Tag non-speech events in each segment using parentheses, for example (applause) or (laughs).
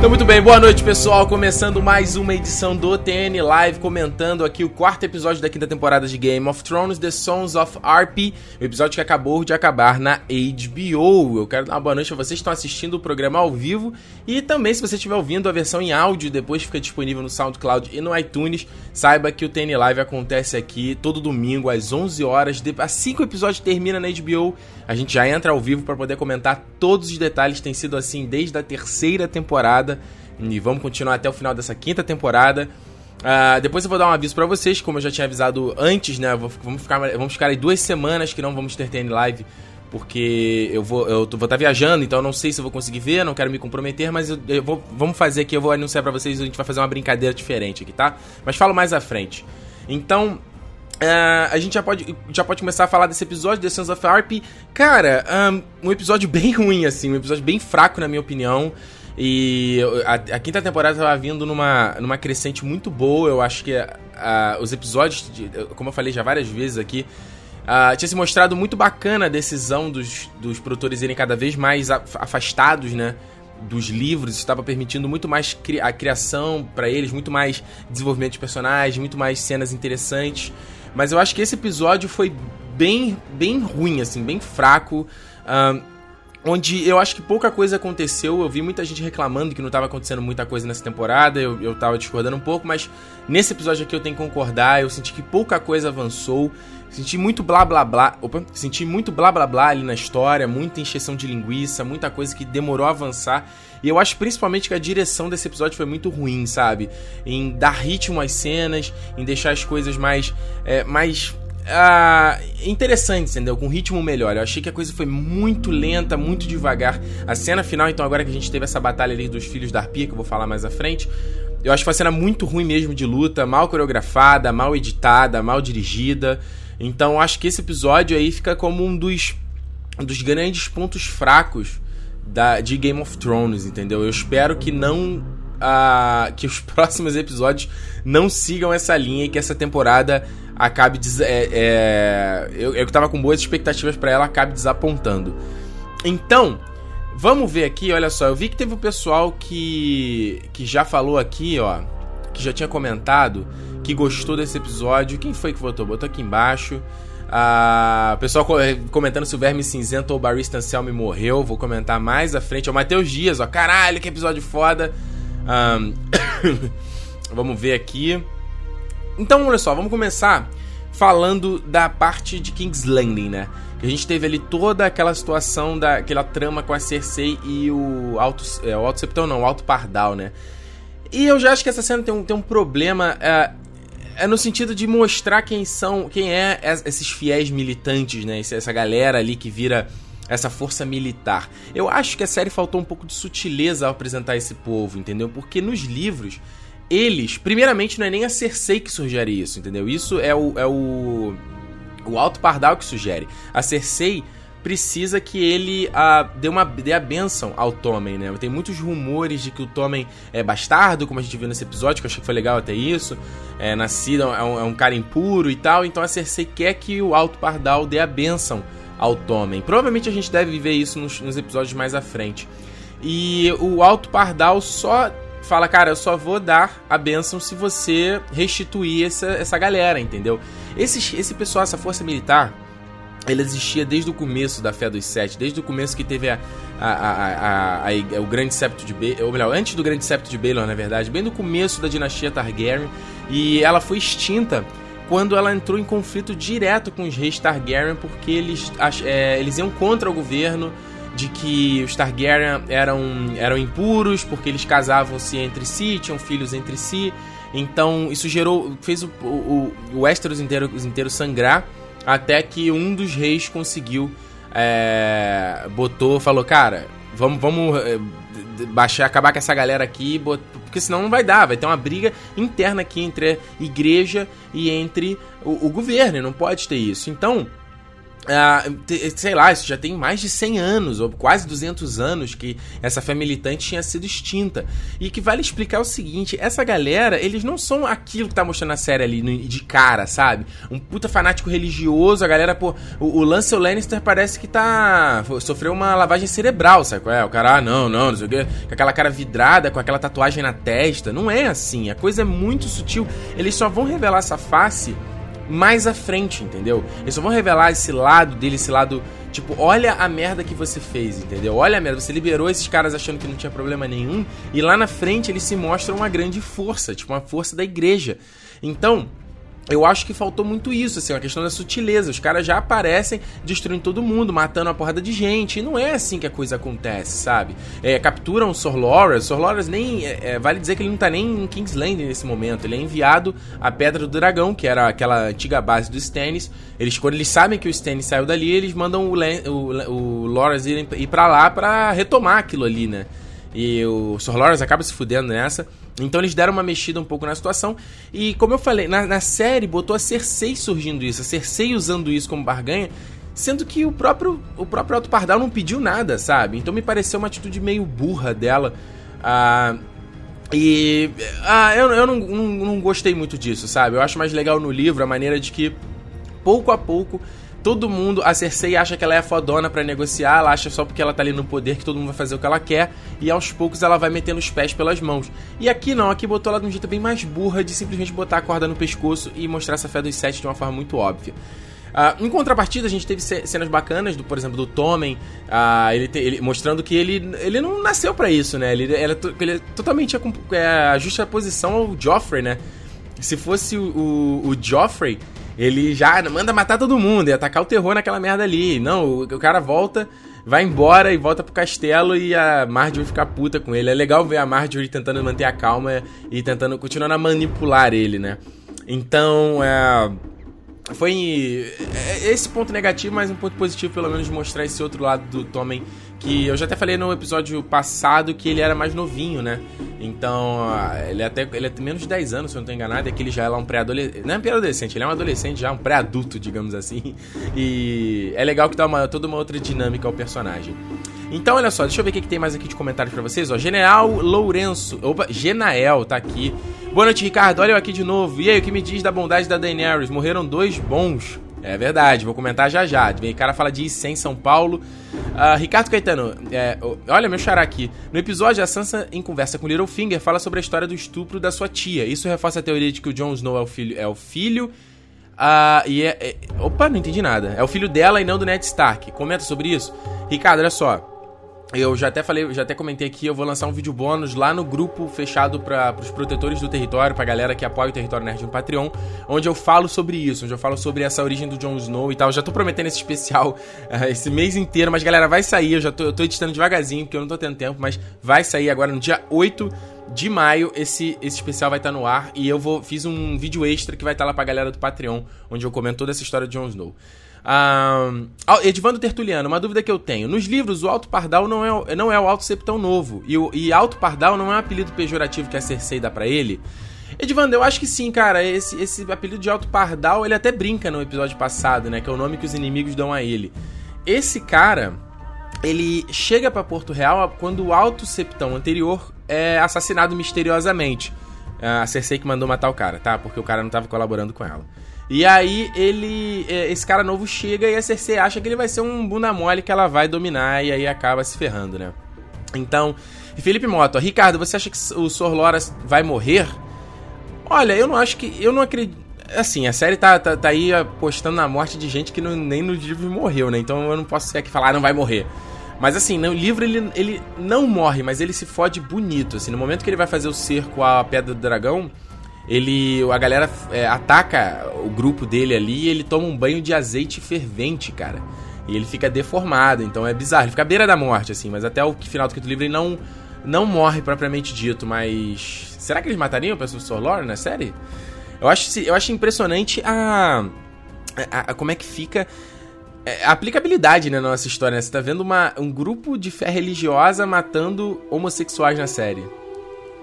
Então, muito bem, boa noite pessoal. Começando mais uma edição do TN Live, comentando aqui o quarto episódio da quinta temporada de Game of Thrones, The Sons of Arp, o episódio que acabou de acabar na HBO. Eu quero dar uma boa noite a vocês que estão assistindo o programa ao vivo e também, se você estiver ouvindo a versão em áudio, depois fica disponível no SoundCloud e no iTunes. Saiba que o TN Live acontece aqui todo domingo às 11 horas. Assim que o episódio termina na HBO, a gente já entra ao vivo para poder comentar todos os detalhes. Tem sido assim desde a terceira temporada e vamos continuar até o final dessa quinta temporada. Uh, depois eu vou dar um aviso para vocês, como eu já tinha avisado antes, né? Vamos ficar, vamos ficar aí duas semanas que não vamos ter TN Live, porque eu vou eu vou estar tá viajando, então não sei se eu vou conseguir ver, não quero me comprometer, mas eu, eu vou, vamos fazer aqui, eu vou anunciar para vocês, a gente vai fazer uma brincadeira diferente aqui, tá? Mas falo mais à frente. Então, Uh, a gente já pode, já pode começar a falar desse episódio, The Sons of Harp. Cara, um, um, episódio (laughs) bem ruim, assim, um episódio bem fraco, na minha opinião. E a, a, quinta temporada tava vindo numa, numa crescente muito boa. Eu acho que os episódios, de, como eu falei já várias vezes aqui, tinha se mostrado muito bacana a decisão dos, dos produtores irem cada vez mais afastados, né? Dos livros, estava permitindo muito mais cri a criação para eles, muito mais desenvolvimento de personagens, muito mais cenas interessantes. Mas eu acho que esse episódio foi bem, bem ruim, assim, bem fraco. Onde eu acho que pouca coisa aconteceu. Eu vi muita gente reclamando que não estava acontecendo muita coisa nessa temporada, eu, eu tava discordando um pouco, mas nesse episódio aqui eu tenho que concordar. Eu senti que pouca coisa avançou. Senti muito blá blá blá. Opa, senti muito blá blá blá ali na história, muita encheção de linguiça, muita coisa que demorou a avançar. E eu acho principalmente que a direção desse episódio foi muito ruim, sabe? Em dar ritmo às cenas, em deixar as coisas mais. É, mais uh, interessante, entendeu? Com um ritmo melhor. Eu achei que a coisa foi muito lenta, muito devagar. A cena final, então, agora que a gente teve essa batalha ali dos filhos da Arpia, que eu vou falar mais à frente, eu acho que foi uma cena muito ruim mesmo de luta, mal coreografada, mal editada, mal dirigida. Então, acho que esse episódio aí fica como um dos, um dos grandes pontos fracos da, de Game of Thrones, entendeu? Eu espero que não uh, que os (laughs) próximos episódios não sigam essa linha e que essa temporada acabe. Des é, é, eu, eu tava com boas expectativas para ela, acabe desapontando. Então, vamos ver aqui, olha só. Eu vi que teve o um pessoal que, que já falou aqui, ó. Que já tinha comentado que gostou desse episódio. Quem foi que votou? Botou aqui embaixo. Ah, pessoal comentando se o Verme Cinzento ou o Barista Anselme morreu. Vou comentar mais à frente. É o Matheus Dias, ó. Caralho, que episódio foda. Um, (coughs) vamos ver aqui. Então, olha só, vamos começar falando da parte de King's Landing, né? A gente teve ali toda aquela situação, daquela trama com a Cersei e o Alto, é, o Alto Septão, não, o Alto Pardal, né? E eu já acho que essa cena tem um, tem um problema. É, é no sentido de mostrar quem são, quem é esses fiéis militantes, né? Essa galera ali que vira essa força militar. Eu acho que a série faltou um pouco de sutileza ao apresentar esse povo, entendeu? Porque nos livros, eles, primeiramente, não é nem a Cersei que sugere isso, entendeu? Isso é o, é o, o Alto Pardal que sugere. A Cersei precisa que ele uh, dê, uma, dê a benção ao Tommen, né? Tem muitos rumores de que o Tommen é bastardo, como a gente viu nesse episódio, que eu achei que foi legal até isso. É nascido, é um, é um cara impuro e tal. Então a Cersei quer que o Alto Pardal dê a benção ao Tommen. Provavelmente a gente deve ver isso nos, nos episódios mais à frente. E o Alto Pardal só fala, cara, eu só vou dar a bênção se você restituir essa, essa galera, entendeu? Esse, esse pessoal, essa força militar, ele existia desde o começo da Fé dos Sete, desde o começo que teve a, a, a, a o Grande Septo de Baelor, ou melhor, antes do Grande Septo de Baelor, na verdade, bem no começo da dinastia Targaryen, e ela foi extinta quando ela entrou em conflito direto com os reis Targaryen, porque eles, é, eles iam contra o governo de que os Targaryen eram, eram impuros, porque eles casavam-se entre si, tinham filhos entre si. Então isso gerou, fez o, o, o Westeros inteiro, inteiro sangrar, até que um dos reis conseguiu, é, botou, falou, cara, vamos, vamos é, baixar, acabar com essa galera aqui, porque senão não vai dar, vai ter uma briga interna aqui entre a igreja e entre o, o governo, não pode ter isso. Então, Uh, sei lá, isso já tem mais de 100 anos, ou quase 200 anos que essa fé militante tinha sido extinta. E que vale explicar o seguinte: essa galera, eles não são aquilo que tá mostrando na série ali de cara, sabe? Um puta fanático religioso, a galera, pô, o, Lancel Lannister parece que tá. sofreu uma lavagem cerebral, sabe? É, o cara, ah, não, não, não sei o quê, com aquela cara vidrada, com aquela tatuagem na testa. Não é assim, a coisa é muito sutil. Eles só vão revelar essa face mais à frente, entendeu? Eles só vão revelar esse lado dele, esse lado. Tipo, olha a merda que você fez, entendeu? Olha a merda, você liberou esses caras achando que não tinha problema nenhum, e lá na frente eles se mostram uma grande força, tipo, uma força da igreja. Então, eu acho que faltou muito isso, assim, a questão da sutileza. Os caras já aparecem destruindo todo mundo, matando uma porrada de gente. E não é assim que a coisa acontece, sabe? É, capturam o Sor Loras. Sor Loras nem. É, é, vale dizer que ele não tá nem em King's Landing nesse momento. Ele é enviado à Pedra do Dragão, que era aquela antiga base do Stannis. Eles, quando eles sabem que o Stannis saiu dali, eles mandam o, o, o Loras ir, ir pra lá para retomar aquilo ali, né? E o Sor Loras acaba se fudendo nessa. Então eles deram uma mexida um pouco na situação. E como eu falei, na, na série botou a Cersei surgindo isso, a Cersei usando isso como barganha. Sendo que o próprio, o próprio Alto Pardal não pediu nada, sabe? Então me pareceu uma atitude meio burra dela. Ah, e ah, eu, eu não, não, não gostei muito disso, sabe? Eu acho mais legal no livro a maneira de que, pouco a pouco, todo mundo, a Cersei acha que ela é fodona para negociar, ela acha só porque ela tá ali no poder que todo mundo vai fazer o que ela quer, e aos poucos ela vai metendo os pés pelas mãos. E aqui não, aqui botou ela de um jeito bem mais burra de simplesmente botar a corda no pescoço e mostrar essa fé dos sete de uma forma muito óbvia. Uh, em contrapartida, a gente teve cenas bacanas, do, por exemplo, do Tommen, uh, ele, te, ele, mostrando que ele, ele não nasceu para isso, né? Ele, ele, é, ele é totalmente a, é, a justa posição ao Joffrey, né? Se fosse o, o, o Joffrey, ele já manda matar todo mundo e atacar o terror naquela merda ali. Não, o, o cara volta, vai embora e volta pro castelo e a Marjorie fica puta com ele. É legal ver a Marjorie tentando manter a calma e tentando, continuando a manipular ele, né? Então, é foi é, esse ponto negativo, mas um ponto positivo, pelo menos, mostrar esse outro lado do Tommen. Que eu já até falei no episódio passado que ele era mais novinho, né? Então, ele é até ele é menos de 10 anos, se eu não estou enganado, é que ele já é um pré-adolescente. Não é um pré-adolescente, ele é um adolescente já, um pré-adulto, (laughs) digamos assim. E é legal que dá uma, toda uma outra dinâmica ao personagem. Então, olha só, deixa eu ver o que, que tem mais aqui de comentários para vocês. Ó, General Lourenço. Opa, Genael tá aqui. Boa noite, Ricardo. Olha eu aqui de novo. E aí, o que me diz da bondade da Daenerys? Morreram dois bons. É verdade, vou comentar já já. O cara fala de Icem, São Paulo. Uh, Ricardo Caetano, é, olha meu xará aqui. No episódio, a Sansa, em conversa com Littlefinger, fala sobre a história do estupro da sua tia. Isso reforça a teoria de que o Jon Snow é o filho. É o filho uh, e é, é, Opa, não entendi nada. É o filho dela e não do Ned Stark. Comenta sobre isso. Ricardo, olha só. Eu já até falei, já até comentei aqui, eu vou lançar um vídeo bônus lá no grupo fechado para os protetores do território, pra galera que apoia o território nerd no Patreon, onde eu falo sobre isso, onde eu falo sobre essa origem do Jon Snow e tal. Eu já tô prometendo esse especial uh, (laughs) esse mês inteiro, mas galera, vai sair, eu já tô, eu tô editando devagarzinho, porque eu não tô tendo tempo, mas vai sair agora no dia 8 de maio, esse, esse especial vai estar tá no ar e eu vou fiz um vídeo extra que vai estar tá lá pra galera do Patreon, onde eu comento toda essa história de Jon Snow. Um, Edvando Tertuliano, uma dúvida que eu tenho. Nos livros, o Alto Pardal não é, não é o Alto Septão Novo. E, o, e Alto Pardal não é um apelido pejorativo que a Cersei dá pra ele. Edvando, eu acho que sim, cara. Esse, esse apelido de Alto Pardal, ele até brinca no episódio passado, né? Que é o nome que os inimigos dão a ele. Esse cara, ele chega para Porto Real quando o Alto Septão anterior é assassinado misteriosamente. A Cersei que mandou matar o cara, tá? Porque o cara não tava colaborando com ela. E aí ele. É, esse cara novo chega e a Cersei acha que ele vai ser um bunda mole que ela vai dominar e aí acaba se ferrando, né? Então, Felipe Moto, Ricardo, você acha que o Sor Loras vai morrer? Olha, eu não acho que. Eu não acredito. Assim, a série tá, tá, tá aí apostando na morte de gente que não, nem no livro morreu, né? Então eu não posso ser aqui falar, ah, não vai morrer. Mas assim, no livro ele, ele não morre, mas ele se fode bonito. Assim, no momento que ele vai fazer o cerco à Pedra do Dragão, ele a galera é, ataca o grupo dele ali e ele toma um banho de azeite fervente, cara. E ele fica deformado, então é bizarro. Ele fica à beira da morte, assim, mas até o final do quinto livro ele não, não morre propriamente dito, mas. Será que eles matariam o Professor Lore na série? Eu acho, eu acho impressionante a, a, a como é que fica é, a aplicabilidade né, na nossa história. Né? Você tá vendo uma, um grupo de fé religiosa matando homossexuais na série.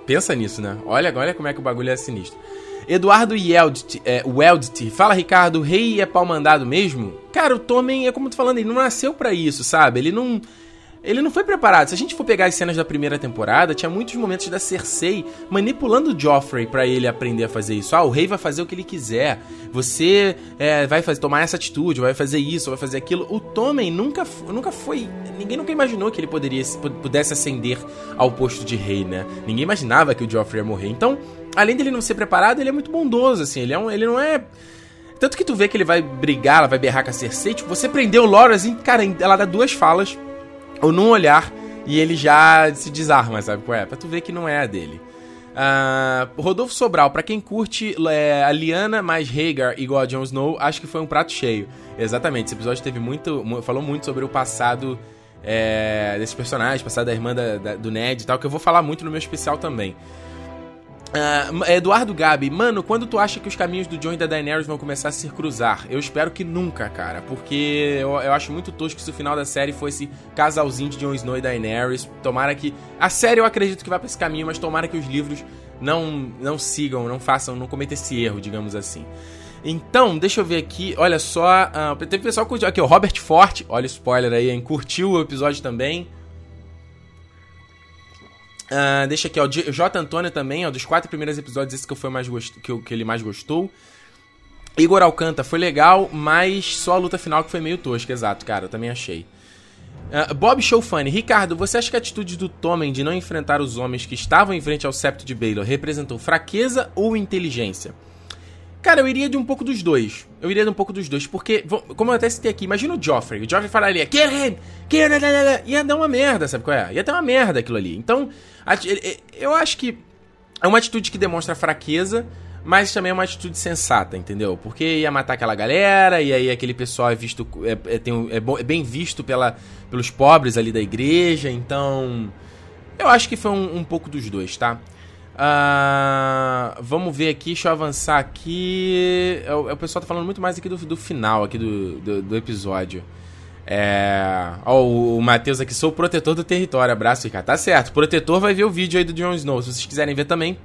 Pensa nisso, né? Olha, olha como é que o bagulho é sinistro. Eduardo Yeldt, é, Weldt, fala Ricardo, rei é pau mandado mesmo? Cara, o Tommen, é como tô falando, ele não nasceu para isso, sabe? Ele não ele não foi preparado. Se a gente for pegar as cenas da primeira temporada, tinha muitos momentos da Cersei manipulando o Joffrey para ele aprender a fazer isso. Ah, o rei vai fazer o que ele quiser. Você é, vai fazer, tomar essa atitude, vai fazer isso, vai fazer aquilo. O Tommen nunca, nunca foi. Ninguém nunca imaginou que ele poderia pudesse ascender ao posto de rei, né? Ninguém imaginava que o Joffrey ia morrer. Então, além dele não ser preparado, ele é muito bondoso, assim. Ele, é um, ele não é. Tanto que tu vê que ele vai brigar, ela vai berrar com a Cersei. Tipo, você prendeu o Loras, assim, cara, ela dá duas falas ou num olhar e ele já se desarma, sabe qual é? Pra tu ver que não é a dele. Uh, Rodolfo Sobral, para quem curte é, a Liana mais Hagar igual a Jon Snow, acho que foi um prato cheio. Exatamente, esse episódio teve muito. falou muito sobre o passado é, desses personagens, passado da irmã da, da, do Ned e tal, que eu vou falar muito no meu especial também. Uh, Eduardo Gabi, mano, quando tu acha que os caminhos do John e da Daenerys vão começar a se cruzar? Eu espero que nunca, cara, porque eu, eu acho muito tosco se o final da série fosse casalzinho de Jon Snow e Daenerys. Tomara que. A série eu acredito que vai pra esse caminho, mas tomara que os livros não, não sigam, não façam, não cometam esse erro, digamos assim. Então, deixa eu ver aqui, olha só. Uh, teve pessoal que curtiu aqui, o Robert Forte, olha o spoiler aí, hein? Curtiu o episódio também. Uh, deixa aqui, ó, o J. Antônio também, ó, dos quatro primeiros episódios, esse que, foi mais gost... que, eu, que ele mais gostou. Igor Alcanta, foi legal, mas só a luta final que foi meio tosca, exato, cara, eu também achei. Uh, Bob Showfunny, Ricardo, você acha que a atitude do Tommen de não enfrentar os homens que estavam em frente ao septo de Baylor representou fraqueza ou inteligência? Cara, eu iria de um pouco dos dois. Eu iria de um pouco dos dois, porque, como eu até citei aqui, imagina o Joffrey. O Joffrey falaria, kill him, kill him, ia dar uma merda, sabe qual é? Ia dar uma merda aquilo ali. Então, eu acho que é uma atitude que demonstra fraqueza, mas também é uma atitude sensata, entendeu? Porque ia matar aquela galera, e aí aquele pessoal é visto, é, é, tem, é, é bem visto pela, pelos pobres ali da igreja, então... Eu acho que foi um, um pouco dos dois, tá? Uh, vamos ver aqui, deixa eu avançar aqui. O, o pessoal tá falando muito mais aqui do, do final aqui do, do, do episódio. É. Ó, o, Matheus aqui, sou o protetor do território. Abraço, Ricardo. Tá certo. Protetor vai ver o vídeo aí do Jon Snow. Se vocês quiserem ver também,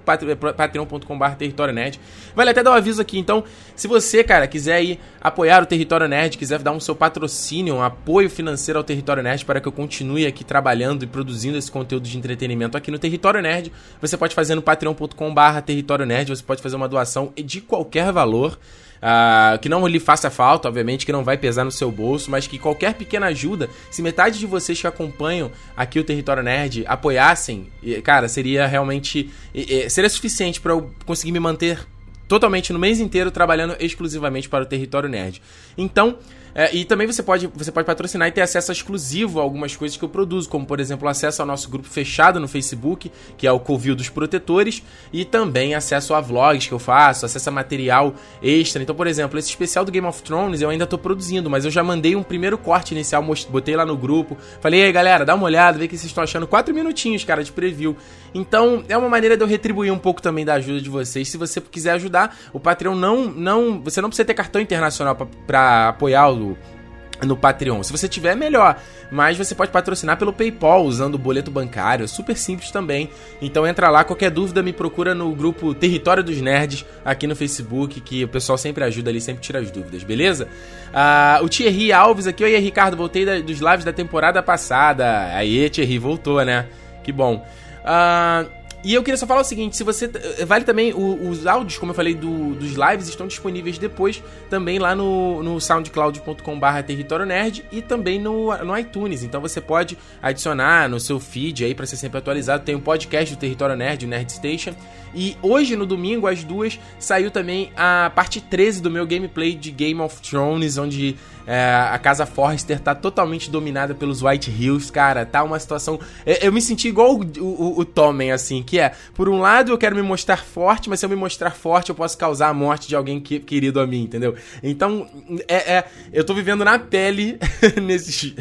patreon.com.br Território Nerd. Vale até dar um aviso aqui. Então, se você, cara, quiser ir apoiar o Território Nerd, quiser dar um seu patrocínio, um apoio financeiro ao Território Nerd para que eu continue aqui trabalhando e produzindo esse conteúdo de entretenimento aqui no Território Nerd, você pode fazer no patreon.com.br Território Nerd. Você pode fazer uma doação de qualquer valor. Uh, que não lhe faça falta, obviamente, que não vai pesar no seu bolso, mas que qualquer pequena ajuda, se metade de vocês que acompanham aqui o Território Nerd apoiassem, cara, seria realmente. seria suficiente para eu conseguir me manter totalmente no mês inteiro trabalhando exclusivamente para o Território Nerd. Então, é, e também você pode, você pode patrocinar e ter acesso exclusivo a algumas coisas que eu produzo, como por exemplo acesso ao nosso grupo fechado no Facebook, que é o Covil dos Protetores, e também acesso a vlogs que eu faço, acesso a material extra. Então, por exemplo, esse especial do Game of Thrones eu ainda tô produzindo, mas eu já mandei um primeiro corte inicial, botei lá no grupo, falei, aí galera, dá uma olhada, vê que vocês estão achando. Quatro minutinhos, cara, de preview. Então, é uma maneira de eu retribuir um pouco também da ajuda de vocês. Se você quiser ajudar, o Patreon não. não você não precisa ter cartão internacional para apoiar o no Patreon. Se você tiver, melhor. Mas você pode patrocinar pelo PayPal usando o boleto bancário. É super simples também. Então entra lá, qualquer dúvida me procura no grupo Território dos Nerds aqui no Facebook, que o pessoal sempre ajuda ali, sempre tira as dúvidas, beleza? Uh, o Thierry Alves aqui, oi Ricardo, voltei da, dos lives da temporada passada. Aí, Thierry, voltou, né? Que bom. Uh, e eu queria só falar o seguinte: se você. Eh, vale também. O, os áudios, como eu falei, do, dos lives estão disponíveis depois também lá no, no soundcloud.com/barra Território Nerd e também no, no iTunes. Então você pode adicionar no seu feed aí para ser sempre atualizado. Tem o um podcast do Território Nerd, o Nerd Station. E hoje, no domingo, às duas, saiu também a parte 13 do meu gameplay de Game of Thrones, onde é, a casa Forrester tá totalmente dominada pelos White Hills, cara. Tá uma situação. Eu, eu me senti igual o, o, o Tommen, assim, é, por um lado eu quero me mostrar forte, mas se eu me mostrar forte, eu posso causar a morte de alguém que, querido a mim, entendeu? Então, é, é eu tô vivendo na pele (laughs) nesse,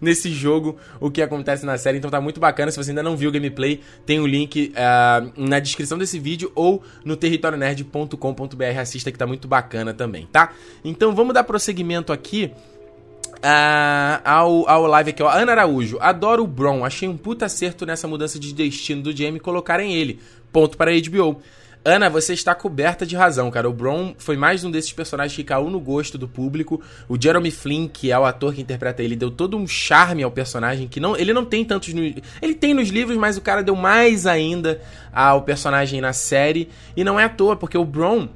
nesse jogo o que acontece na série, então tá muito bacana. Se você ainda não viu o gameplay, tem o um link uh, na descrição desse vídeo ou no territorionerd.com.br. Assista que tá muito bacana também, tá? Então vamos dar prosseguimento aqui Uh, ao, ao live aqui, ó. Ana Araújo, adoro o Bron. Achei um puta acerto nessa mudança de destino do Jamie colocarem ele. Ponto para a HBO. Ana, você está coberta de razão, cara. O Bron foi mais um desses personagens que caiu no gosto do público. O Jeremy Flynn, que é o ator que interpreta ele, deu todo um charme ao personagem que não, ele não tem tantos no, ele tem nos livros, mas o cara deu mais ainda ao personagem na série e não é à toa, porque o Bron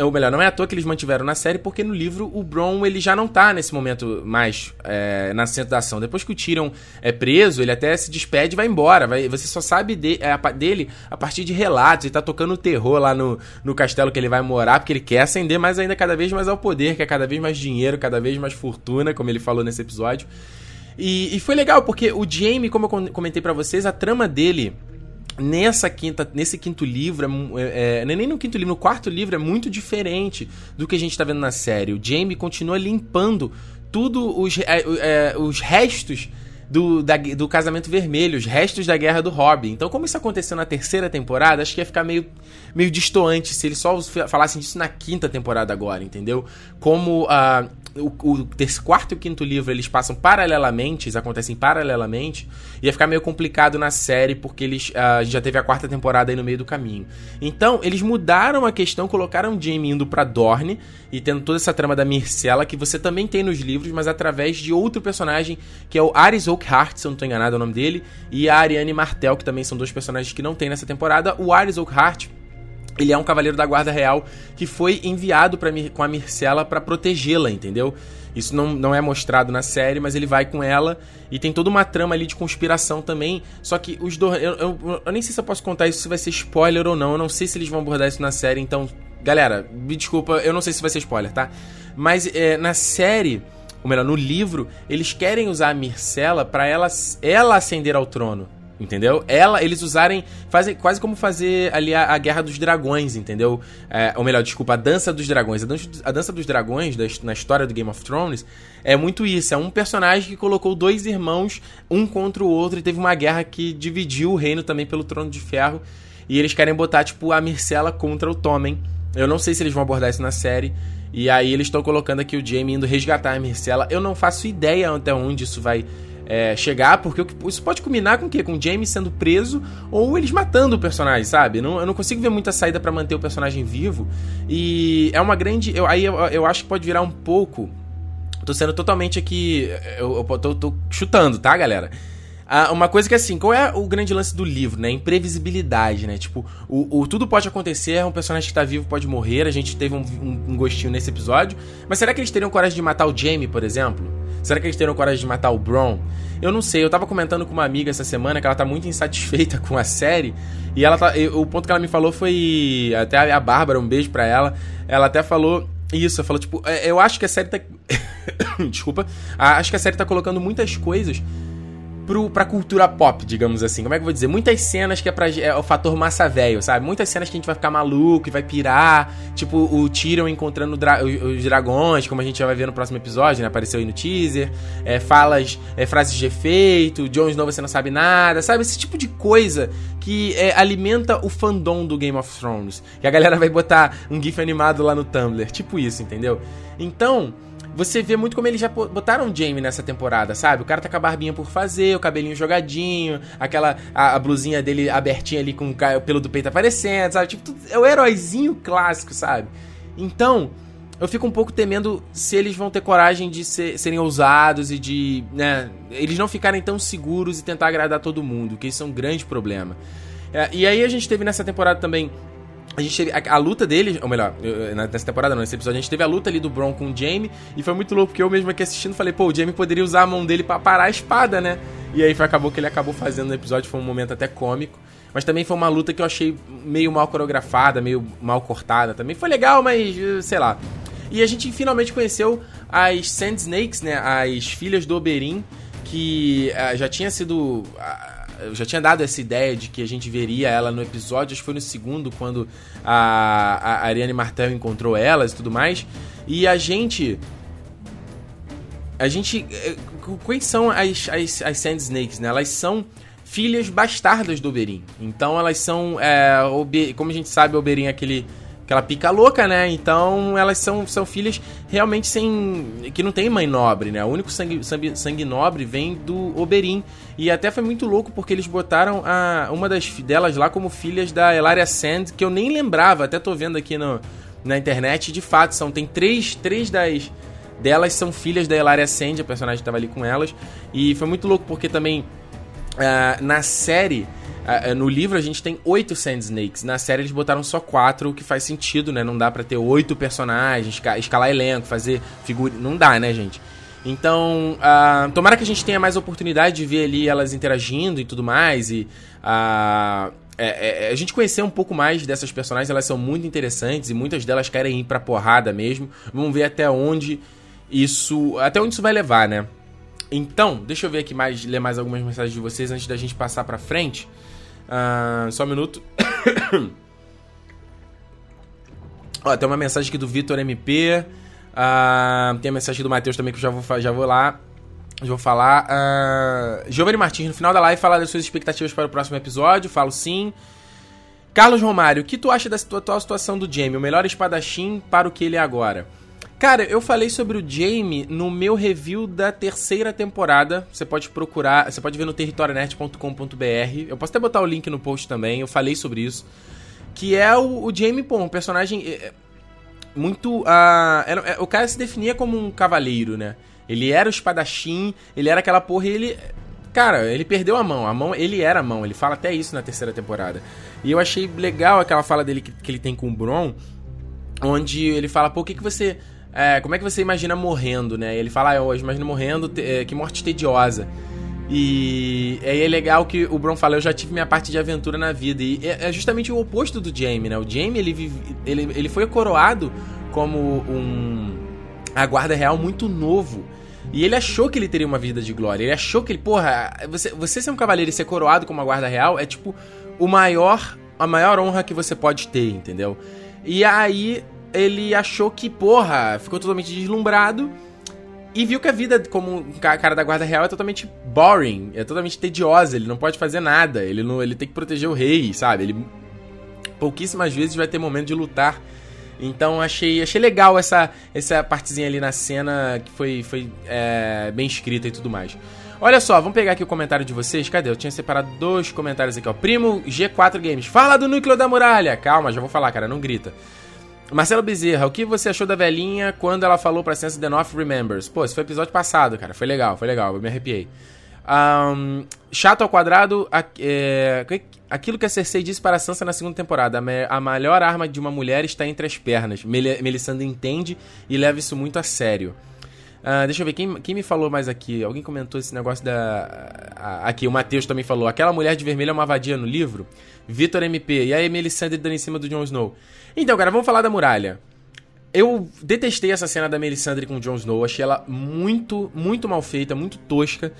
ou melhor, não é à toa que eles mantiveram na série, porque no livro o Bron ele já não tá nesse momento mais é, na centro da ação. Depois que o Tyrion é preso, ele até se despede e vai embora. Vai, você só sabe de, é, dele a partir de relatos. Ele tá tocando terror lá no, no castelo que ele vai morar, porque ele quer ascender mais ainda cada vez mais ao poder, quer cada vez mais dinheiro, cada vez mais fortuna, como ele falou nesse episódio. E, e foi legal, porque o Jaime, como eu comentei para vocês, a trama dele nessa quinta, nesse quinto livro, é, é, é, nem no quinto livro, no quarto livro é muito diferente do que a gente está vendo na série. O Jamie continua limpando tudo os, é, é, os restos do, da, do Casamento Vermelho, os restos da Guerra do Robin. Então, como isso aconteceu na terceira temporada, acho que ia ficar meio, meio distoante se eles só falassem disso na quinta temporada agora, entendeu? Como uh, o, o quarto e o quinto livro eles passam paralelamente, eles acontecem paralelamente, ia ficar meio complicado na série, porque eles uh, já teve a quarta temporada aí no meio do caminho. Então, eles mudaram a questão, colocaram Jamie indo pra Dorne e tendo toda essa trama da Myrcella, que você também tem nos livros, mas através de outro personagem, que é o Aris Oakhart, se eu não tô enganado é o nome dele, e a Ariane Martel, que também são dois personagens que não tem nessa temporada. O Aris Oakhart ele é um cavaleiro da guarda real que foi enviado pra, com a Myrcella para protegê-la, entendeu? Isso não, não é mostrado na série, mas ele vai com ela e tem toda uma trama ali de conspiração também. Só que os dois. Eu, eu, eu, nem sei se eu posso contar isso se vai ser spoiler ou não. Eu não sei se eles vão abordar isso na série, então. Galera, me desculpa, eu não sei se vai ser spoiler, tá? Mas é, na série, ou melhor, no livro, eles querem usar a Myrcella para ela, ela ascender ao trono. Entendeu? Ela, eles usarem. Fazem quase como fazer ali a, a Guerra dos Dragões, entendeu? É, ou melhor, desculpa, a Dança dos Dragões. A Dança, a dança dos Dragões, da, na história do Game of Thrones, é muito isso. É um personagem que colocou dois irmãos, um contra o outro, e teve uma guerra que dividiu o reino também pelo Trono de Ferro. E eles querem botar, tipo, a Myrcella contra o Tommen. Eu não sei se eles vão abordar isso na série. E aí eles estão colocando aqui o Jaime indo resgatar a Myrcella. Eu não faço ideia até onde isso vai é, chegar, porque isso pode combinar com o quê? Com o James sendo preso ou eles matando o personagem, sabe? Não, eu não consigo ver muita saída para manter o personagem vivo. E é uma grande. Eu, aí eu, eu acho que pode virar um pouco. Tô sendo totalmente aqui. Eu, eu tô, tô chutando, tá, galera? Ah, uma coisa que assim, qual é o grande lance do livro, né? Imprevisibilidade, né? Tipo, o, o tudo pode acontecer, um personagem que tá vivo pode morrer, a gente teve um, um, um, gostinho nesse episódio. Mas será que eles teriam coragem de matar o Jamie, por exemplo? Será que eles teriam coragem de matar o Bron? Eu não sei, eu tava comentando com uma amiga essa semana que ela tá muito insatisfeita (laughs) com a série. E ela tá. O ponto que ela me falou foi. Até a Bárbara, um beijo pra ela. Ela até falou isso, ela falou, tipo, é, eu acho que a série tá. (coughs) Desculpa. Acho que a série tá colocando muitas coisas pro, pra cultura pop, digamos assim. Como é que eu vou dizer? Muitas cenas que é, pra, é o fator massa velho, sabe? Muitas cenas que a gente vai ficar maluco e vai pirar. Tipo, o Tyrion encontrando dra os, dragões, como a gente já vai ver no próximo episódio, né? Apareceu aí no teaser. É, falas, é, frases de efeito. Jon Snow você não sabe nada, sabe? Esse tipo de coisa que é, alimenta o fandom do Game of Thrones. Que a galera vai botar um gif animado lá no Tumblr. Tipo isso, entendeu? Então você vê muito como eles já botaram o Jamie nessa temporada, sabe? O cara tá com a barbinha por fazer, o cabelinho jogadinho, aquela a, a blusinha dele abertinha ali com o pelo do peito aparecendo, sabe? Tipo, tudo, é o heróizinho clássico, sabe? Então, eu fico um pouco temendo se eles vão ter coragem de ser, serem ousados e de, né, eles não ficarem tão seguros e tentar agradar todo mundo, que isso é um grande problema. É, e aí a gente teve nessa temporada também a gente teve a, a, luta deles, ou melhor, nessa temporada não, nesse episódio, a gente teve a luta ali do Bron com o Jamie, e foi muito louco, porque eu mesmo aqui assistindo falei, pô, o Jamie poderia usar a mão dele para parar a espada, né? E aí foi, acabou que ele acabou fazendo no episódio, foi um momento até cômico. Mas também foi uma luta que eu achei meio mal coreografada, meio mal cortada também. Foi legal, mas sei lá. E a gente finalmente conheceu as Sand Snakes, né? As filhas do Oberyn, que uh, já tinha sido. Uh, eu já tinha dado essa ideia de que a gente veria ela no episódio, acho que foi no segundo, quando a, a Ariane Martel encontrou elas e tudo mais. E a gente. A gente. Eh, quais são as, as, as Sand Snakes, né? Elas são filhas bastardas do Oberyn. Então elas são. É, como a gente sabe, o Oberyn é aquele aquela pica louca, né? Então elas são, são filhas realmente sem. que não tem mãe nobre, né? O único sangue, sangue, sangue nobre vem do Oberyn. E até foi muito louco porque eles botaram a, uma das delas lá como filhas da Elaria Sand, que eu nem lembrava, até tô vendo aqui no, na internet. De fato, são tem três, três das delas são filhas da Elaria Sand, a personagem que tava ali com elas. E foi muito louco porque também uh, na série no livro a gente tem oito Sand Snakes. Na série eles botaram só quatro, o que faz sentido, né? Não dá para ter oito personagens, escalar elenco, fazer figura. Não dá, né, gente? Então, uh, tomara que a gente tenha mais oportunidade de ver ali elas interagindo e tudo mais. E uh, é, é, a gente conhecer um pouco mais dessas personagens, elas são muito interessantes e muitas delas querem ir pra porrada mesmo. Vamos ver até onde isso. Até onde isso vai levar, né? Então, deixa eu ver aqui mais, ler mais algumas mensagens de vocês antes da gente passar pra frente. Uh, só um minuto. (coughs) Ó, tem uma mensagem aqui do Vitor MP. Uh, tem a mensagem do Matheus também que eu já vou, já vou lá. Já vou falar. Uh, Giovanni Martins, no final da live, fala das suas expectativas para o próximo episódio. Falo sim. Carlos Romário, o que tu acha da atual situação do Jamie? O melhor espadachim para o que ele é agora? Cara, eu falei sobre o Jamie no meu review da terceira temporada. Você pode procurar, você pode ver no territorionet.com.br. Eu posso até botar o link no post também, eu falei sobre isso. Que é o, o Jamie, pô, um personagem é, é muito. Uh, era, é, o cara se definia como um cavaleiro, né? Ele era o espadachim, ele era aquela porra e ele. Cara, ele perdeu a mão. A mão, ele era a mão. Ele fala até isso na terceira temporada. E eu achei legal aquela fala dele que, que ele tem com o Bron, onde ele fala, pô, o que, que você é, como é que você imagina morrendo, né? Ele fala, ah, eu imagino morrendo, é, que morte tediosa. E aí é legal que o Bron fala, eu já tive minha parte de aventura na vida. E é, é justamente o oposto do Jaime, né? O Jaime, ele, vive, ele, ele foi coroado como um... A guarda real muito novo. E ele achou que ele teria uma vida de glória. Ele achou que ele, porra, você, você ser um cavaleiro e ser coroado como uma guarda real é tipo o maior, a maior honra que você pode ter, entendeu? E aí ele achou que, porra, ficou totalmente deslumbrado e viu que a vida como cara da guarda real é totalmente boring, é totalmente tediosa, ele não pode fazer nada, ele não, ele tem que proteger o rei, sabe? Ele pouquíssimas vezes vai ter momento de lutar. Então achei, achei legal essa, essa partezinha ali na cena que foi, foi é, bem escrita e tudo mais. Olha só, vamos pegar aqui o comentário de vocês. Cadê? Eu tinha separado dois comentários aqui, ó. Primo G4 Games. Fala do núcleo da muralha. Calma, já vou falar, cara, não grita. Marcelo Bezerra, o que você achou da velhinha quando ela falou pra Sense The North Remembers? Pô, esse foi episódio passado, cara. Foi legal, foi legal. Eu me arrepiei. Um, chato ao quadrado, é, aquilo que a Cersei disse para a Sansa na segunda temporada. A, melhor arma de uma mulher está entre as pernas. Mel Melisandre entende e leva isso muito a sério. Uh, deixa eu ver, quem, quem me falou mais aqui? Alguém comentou esse negócio da. aqui, o Matheus também falou. Aquela mulher de vermelho é uma vadia no livro? Vitor MP. E aí, Melisandre dando em cima do Jon Snow. Então, cara, vamos falar da muralha. Eu detestei essa cena da Melisandre com o Jon Snow. Achei ela muito, muito mal feita, muito tosca,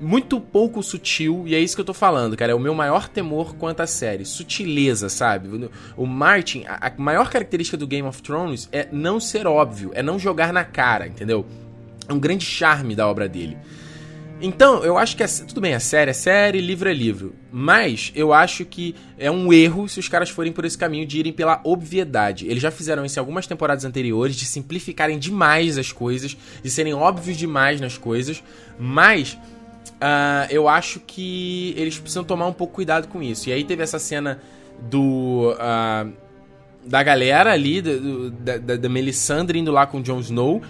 muito pouco sutil. E é isso que eu tô falando, cara. É o meu maior temor quanto à série. Sutileza, sabe? O Martin, a maior característica do Game of Thrones é não ser óbvio, é não jogar na cara, entendeu? É um grande charme da obra dele. Então, eu acho que é, tudo bem, é série é série, livro é livro. Mas eu acho que é um erro se os caras forem por esse caminho de irem pela obviedade. Eles já fizeram isso em algumas temporadas anteriores, de simplificarem demais as coisas, de serem óbvios demais nas coisas. Mas uh, eu acho que eles precisam tomar um pouco cuidado com isso. E aí teve essa cena do. Uh, da galera ali, do, da, da, Melisandre indo lá com o Jon Snow.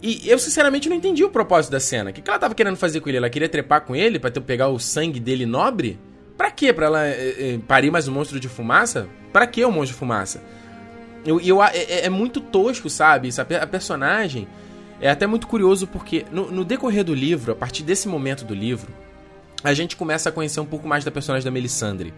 E eu, sinceramente, não entendi o propósito da cena. O que, que ela tava querendo fazer com ele? Ela queria trepar com ele pra ter, pegar o sangue dele nobre? Pra quê? Pra ela é, é, parir mais um monstro de fumaça? Pra que o monstro de fumaça? Eu, eu, é, é, é muito tosco, sabe? Isso, a, a, personagem é até muito curioso porque no, no, decorrer do livro, a partir desse momento do livro, a gente começa a conhecer um pouco mais da personagem da Melisandre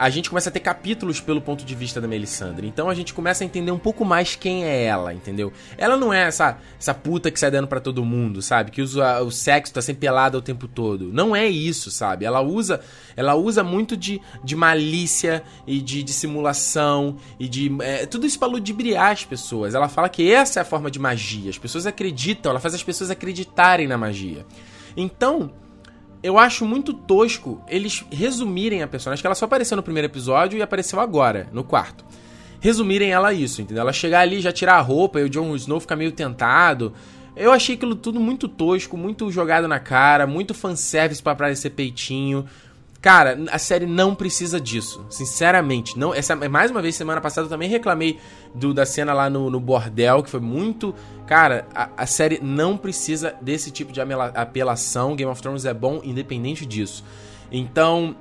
a gente começa a ter capítulos pelo ponto de vista da Melisandre. Então a gente começa a entender um pouco mais quem é ela, entendeu? Ela não é essa, essa puta que sai dando para todo mundo, sabe? Que usa o sexo, tá sempre pelada o tempo todo. Não é isso, sabe? Ela usa ela usa muito de, de malícia e de dissimulação e de. É, tudo isso pra ludibriar as pessoas. Ela fala que essa é a forma de magia. As pessoas acreditam, ela faz as pessoas acreditarem na magia. Então, eu acho muito tosco eles resumirem a personagem, que ela só apareceu no primeiro episódio e apareceu agora, no quarto. resumirem ela isso, entendeu? Ela chegar ali, já tirar a roupa e o Jon Snow ficar meio tentado. Eu achei aquilo tudo muito tosco, muito jogado na cara, muito fanservice pra parecer peitinho. Cara, a série não precisa disso. Sinceramente. não essa Mais uma vez, semana passada eu também reclamei do, da cena lá no, no bordel, que foi muito. Cara, a, a, série não precisa desse tipo de apelação. Game of Thrones é bom, independente disso. Então,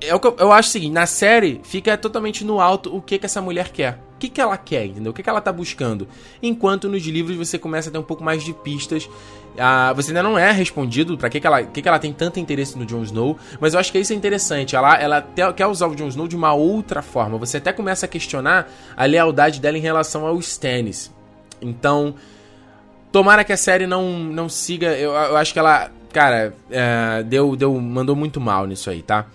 é eu, eu acho o seguinte: na série fica totalmente no alto o que, que essa mulher quer. O que, que ela quer, entendeu? O que, que ela tá buscando. Enquanto nos livros você começa a ter um pouco mais de pistas. Ah, você ainda não é respondido para que, que, ela, que, que ela tem tanto interesse no Jon Snow, mas eu acho que isso é interessante. Ela, ela te, quer usar o Jon Snow de uma outra forma. Você até começa a questionar a lealdade dela em relação ao Stannis. Então, tomara que a série não, não siga. Eu, eu acho que ela, cara, é, deu, deu, mandou muito mal nisso aí, tá?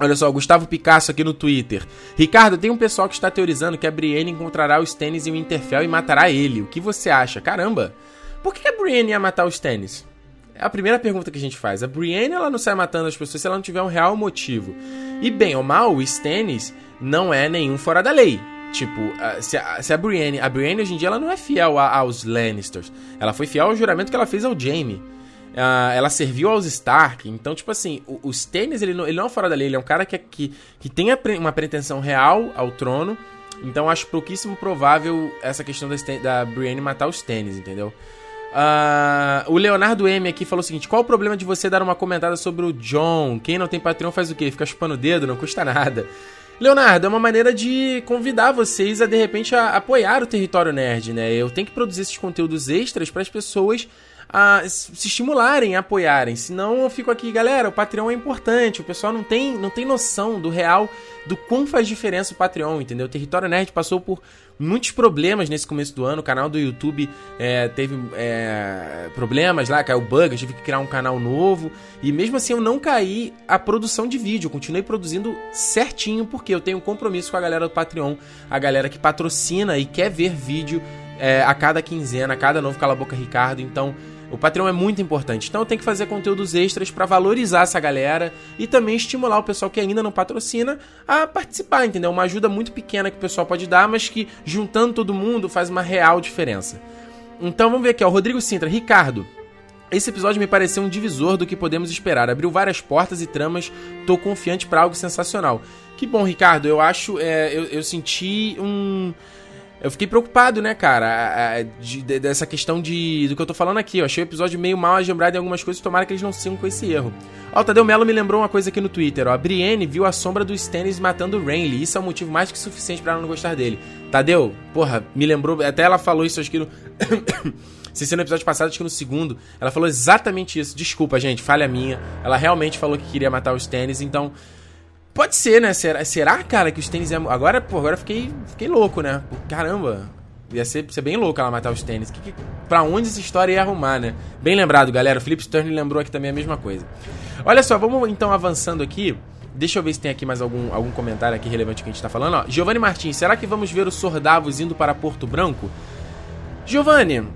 Olha só, Gustavo Picasso aqui no Twitter. Ricardo, tem um pessoal que está teorizando que a Brienne encontrará os tênis em Winterfell e matará ele. O que você acha? Caramba! Por que a Brienne ia matar os tênis? É a primeira pergunta que a gente faz. A Brienne, ela não sai matando as pessoas se ela não tiver um real motivo. E bem ou mal, o Stannis não é nenhum fora da lei. Tipo, se a, a Brienne... A Brienne, hoje em dia, ela não é fiel aos Lannisters. Ela foi fiel ao juramento que ela fez ao Jaime. Uh, ela serviu aos Stark. Então, tipo assim, o, o Stannis, ele não, ele não é fora da lei, ele é um cara que, é, que, que tem uma pretensão real ao trono. Então, acho pouquíssimo provável essa questão da, da Brienne matar os Stannis, entendeu? Uh, o Leonardo M aqui falou o seguinte: qual o problema de você dar uma comentada sobre o John? Quem não tem Patreon faz o quê? Fica chupando o dedo, não custa nada. Leonardo, é uma maneira de convidar vocês a de repente a apoiar o território nerd, né? Eu tenho que produzir esses conteúdos extras para as pessoas a se estimularem, a apoiarem. Senão eu fico aqui, galera, o Patreon é importante. O pessoal não tem, não tem noção do real, do quão faz diferença o Patreon, entendeu? O Território Nerd passou por muitos problemas nesse começo do ano. O canal do YouTube é, teve é, problemas lá, caiu bug, eu tive que criar um canal novo. E mesmo assim eu não caí a produção de vídeo, eu continuei produzindo certinho, porque eu tenho um compromisso com a galera do Patreon, a galera que patrocina e quer ver vídeo é, a cada quinzena, a cada novo Cala Boca Ricardo. Então o Patreon é muito importante. Então eu tenho que fazer conteúdos extras para valorizar essa galera e também estimular o pessoal que ainda não patrocina a participar, entendeu? Uma ajuda muito pequena que o pessoal pode dar, mas que juntando todo mundo faz uma real diferença. Então vamos ver aqui, ó. Rodrigo Sintra, Ricardo. Esse episódio me pareceu um divisor do que podemos esperar. Abriu várias portas e tramas. Tô confiante para algo sensacional. Que bom, Ricardo. Eu acho. É, eu, eu senti um eu fiquei preocupado, né, cara, de, de, dessa questão de do que eu tô falando aqui. Eu achei o episódio meio mal agembrado em algumas coisas, tomara que eles não sigam com esse erro. Ó, o Tadeu Melo me lembrou uma coisa aqui no Twitter, ó. A Brienne viu a sombra do Stannis matando o Renly. Isso é um motivo mais que suficiente para ela não gostar dele. Tadeu, porra, me lembrou. Até ela falou isso, acho que no. (coughs) Se ser no episódio passado, acho que no segundo, ela falou exatamente isso. Desculpa, gente, falha minha. Ela realmente falou que queria matar os Stannis, então Pode ser, né? Será, será cara, que os tênis... É... Agora, pô, agora fiquei, fiquei louco, né? Caramba, ia ser, ser bem louco ela matar os tênis. Que, que, pra onde essa história ia arrumar, né? Bem lembrado, galera. O Felipe Stern lembrou aqui também a mesma coisa. Olha só, vamos então avançando aqui. Deixa eu ver se tem aqui mais algum, algum comentário aqui relevante que a gente tá falando. Ó, Giovanni Martins, será que vamos ver os Sordavos indo para Porto Branco? Giovanni,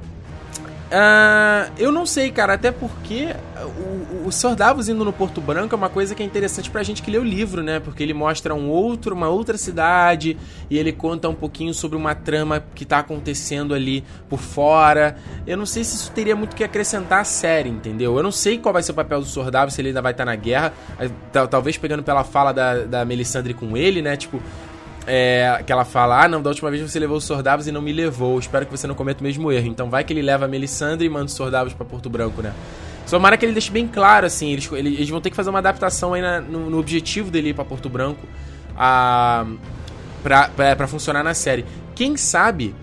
Uh, eu não sei, cara, até porque o, o Sordavos indo no Porto Branco é uma coisa que é interessante pra gente que lê o livro, né? Porque ele mostra um outro, uma outra cidade e ele conta um pouquinho sobre uma trama que tá acontecendo ali por fora. Eu não sei se isso teria muito que acrescentar à série, entendeu? Eu não sei qual vai ser o papel do Sordavos, se ele ainda vai estar tá na guerra. Talvez pegando pela fala da, da Melisandre com ele, né? Tipo, é, que ela fala: Ah, não, da última vez você levou os Sordavos e não me levou. Espero que você não cometa o mesmo erro. Então vai que ele leva a Melisandre e manda os Sordavos pra Porto Branco, né? Tomara que ele deixe bem claro, assim. Eles, eles vão ter que fazer uma adaptação aí na, no, no, objetivo dele ir pra Porto Branco a, pra, pra, pra, funcionar na série. Quem sabe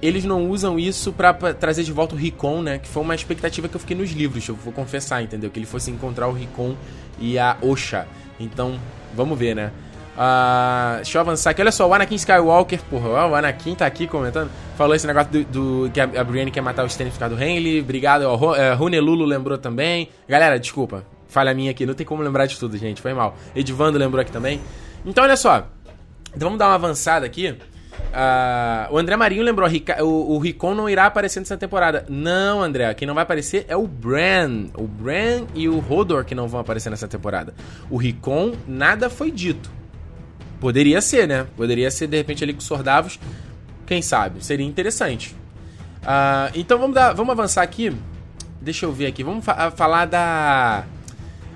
eles não usam isso pra, trazer de volta o Ricon, né? Que foi uma expectativa que eu fiquei nos livros, eu vou confessar, entendeu? Que ele fosse encontrar o Ricon e a Osha. Então, vamos ver, né? Uh, deixa eu avançar aqui. Olha só, o Anakin Skywalker, porra, o Anakin tá aqui comentando. Falou esse negócio do, do que a, Brienne quer matar o Stannis por causa do Henley. Obrigado, ó, é, lembrou também. Galera, desculpa, falha minha aqui, não tem como lembrar de tudo, gente, foi mal. Edvando lembrou aqui também. Então, olha só, então vamos dar uma avançada aqui. Uh, o André Marinho lembrou, o, o Ricon não irá aparecer nessa temporada. Não, André, quem não vai aparecer é o Bran. O Bran e o Hodor que não vão aparecer nessa temporada. O Ricon, nada foi dito. Poderia ser, né? Poderia ser, de repente, ali com os Sordavos. Quem sabe? Seria interessante. Uh, então vamos, dar, vamos avançar aqui. Deixa eu ver aqui. Vamos fa falar da.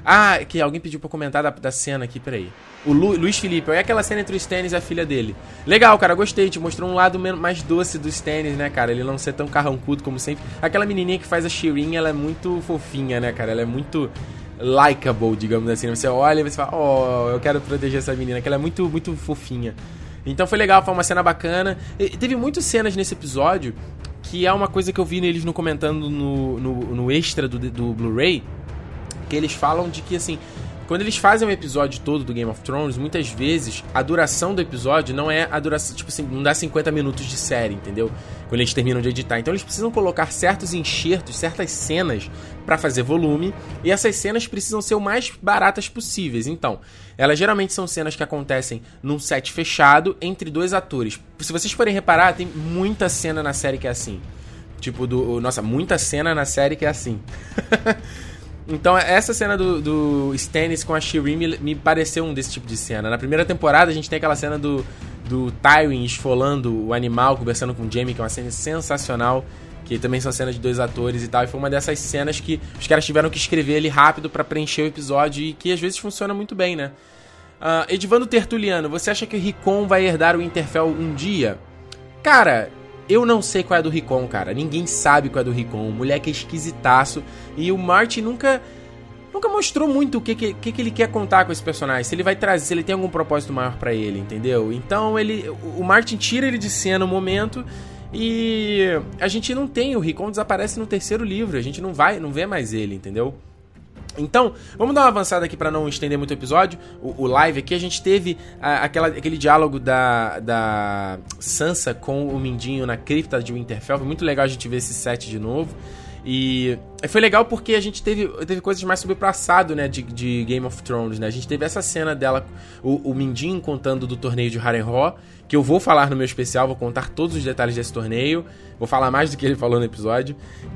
Ah, que alguém pediu pra comentar da, da cena aqui, peraí. O Lu, Luiz Felipe, olha aquela cena entre o Stannis e a filha dele. Legal, cara, gostei. Te mostrou um lado mais doce do Stannis, né, cara? Ele não ser tão carrancudo como sempre. Aquela menininha que faz a Shirin, ela é muito fofinha, né, cara? Ela é muito likable, digamos assim. Você olha e você fala, oh, eu quero proteger essa menina, que ela é muito, muito fofinha. Então foi legal, foi uma cena bacana. E teve muitas cenas nesse episódio que é uma coisa que eu vi eles no comentando no, no, no extra do, do Blu-ray, que eles falam de que, assim, quando eles fazem o episódio todo do Game of Thrones, muitas vezes a duração do episódio não é a duração, tipo assim, não dá 50 minutos de série, entendeu? Quando eles terminam de editar. Então eles precisam colocar certos enxertos, certas cenas para fazer volume, e essas cenas precisam ser o mais baratas possíveis. Então, elas geralmente são cenas que acontecem num set fechado entre dois atores. Se vocês forem reparar, tem muita cena na série que é assim. Tipo, do. Nossa, muita cena na série que é assim. (laughs) Então, essa cena do, do Stannis com a Shireen me, me, pareceu um desse tipo de cena. Na primeira temporada, a gente tem aquela cena do, do Tywin esfolando o animal, conversando com o Jaime, que é uma cena sensacional. Que também são cenas de dois atores e tal. E foi uma dessas cenas que os caras tiveram que escrever ali rápido para preencher o episódio e que às vezes funciona muito bem, né? Uh, Tertuliano, você acha que o Ricon vai herdar o Interfell um dia? Cara, eu não sei qual é do Ricon, cara. Ninguém sabe qual é do Ricon. O moleque é esquisitaço. E o Martin nunca. Nunca mostrou muito o que, que, que, ele quer contar com esse personagem. Se ele vai trazer, se ele tem algum propósito maior para ele, entendeu? Então ele. O Martin tira ele de cena no momento. E a gente não tem. O Ricon desaparece no terceiro livro. A gente não vai, não vê mais ele, entendeu? Então, vamos dar uma avançada aqui para não estender muito o episódio, o, o live aqui. A gente teve a, aquela, aquele diálogo da, da Sansa com o Mindinho na cripta de Winterfell. Foi muito legal a gente ver esse set de novo. E foi legal porque a gente teve, teve coisas mais sobre o passado, né, de, de Game of Thrones, né? A gente teve essa cena dela, o, o Mindinho contando do torneio de Harrenhal, que eu vou falar no meu especial, vou contar todos os detalhes desse torneio, vou falar mais do que ele falou no episódio.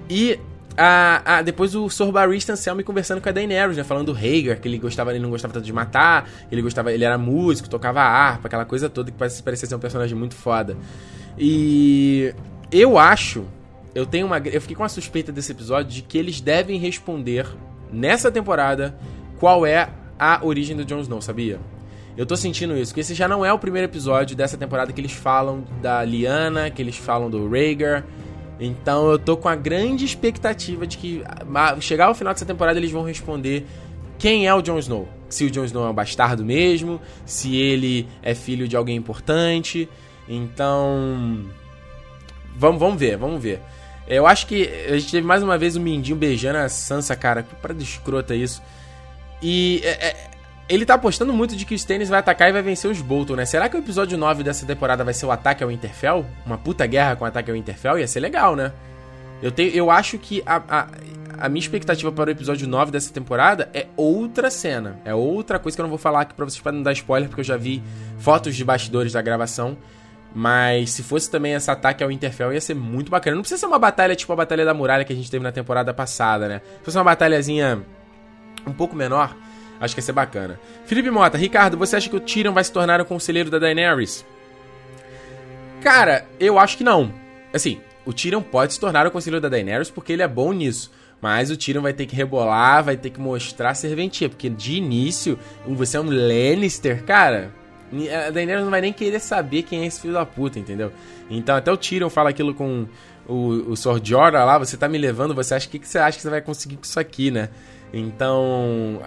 E ah, ah, depois o Sor Barristan Selmy conversando com a Daenerys, né? Falando do Rhaegar, que ele gostava, ele não gostava tanto de matar, ele gostava, ele era músico, tocava harpa, aquela coisa toda que parecia ser um personagem muito foda. E eu acho, eu tenho uma, eu fiquei com a suspeita desse episódio de que eles devem responder nessa temporada qual é a origem do Jon Snow, sabia? Eu tô sentindo isso, que esse já não é o primeiro episódio dessa temporada que eles falam da Lyanna, que eles falam do Rhaegar, então eu tô com a grande expectativa de que chegar ao final dessa temporada eles vão responder quem é o Jon Snow. Se o Jon Snow é um bastardo mesmo, se ele é filho de alguém importante. Então. Vamos, vamos ver, vamos ver. Eu acho que a gente teve mais uma vez o Mindinho beijando a Sansa, cara. Que parada escrota isso. E é, é, ele tá apostando muito de que o Stannis vai atacar e vai vencer os Bolton, né? Será que o episódio 9 dessa temporada vai ser o ataque ao Interfell? Uma puta guerra com o ataque ao Interfell? Ia ser legal, né? Eu, tenho, eu acho que a, a, a, minha expectativa para o episódio 9 dessa temporada é outra cena. É outra coisa que eu não vou falar aqui pra vocês pra não dar spoiler, porque eu já vi fotos de bastidores da gravação. Mas se fosse também esse ataque ao Interfell, ia ser muito bacana. Não precisa ser uma batalha tipo a Batalha da Muralha que a gente teve na temporada passada, né? Se fosse uma batalhazinha um pouco menor, Acho que ia ser bacana. Felipe Mota, Ricardo, você acha que o Tyrion vai se tornar o conselheiro da Daenerys? Cara, eu acho que não. Assim, o Tyrion pode se tornar o conselheiro da Daenerys porque ele é bom nisso. Mas o Tyrion vai ter que rebolar, vai ter que mostrar serventia. Porque de início, você é um Lannister, cara. A Daenerys não vai nem querer saber quem é esse filho da puta, entendeu? Então até o Tyrion fala aquilo com o, o Sor Jorah lá, você tá me levando, você acha que, que você acha que você vai conseguir com isso aqui, né? Então,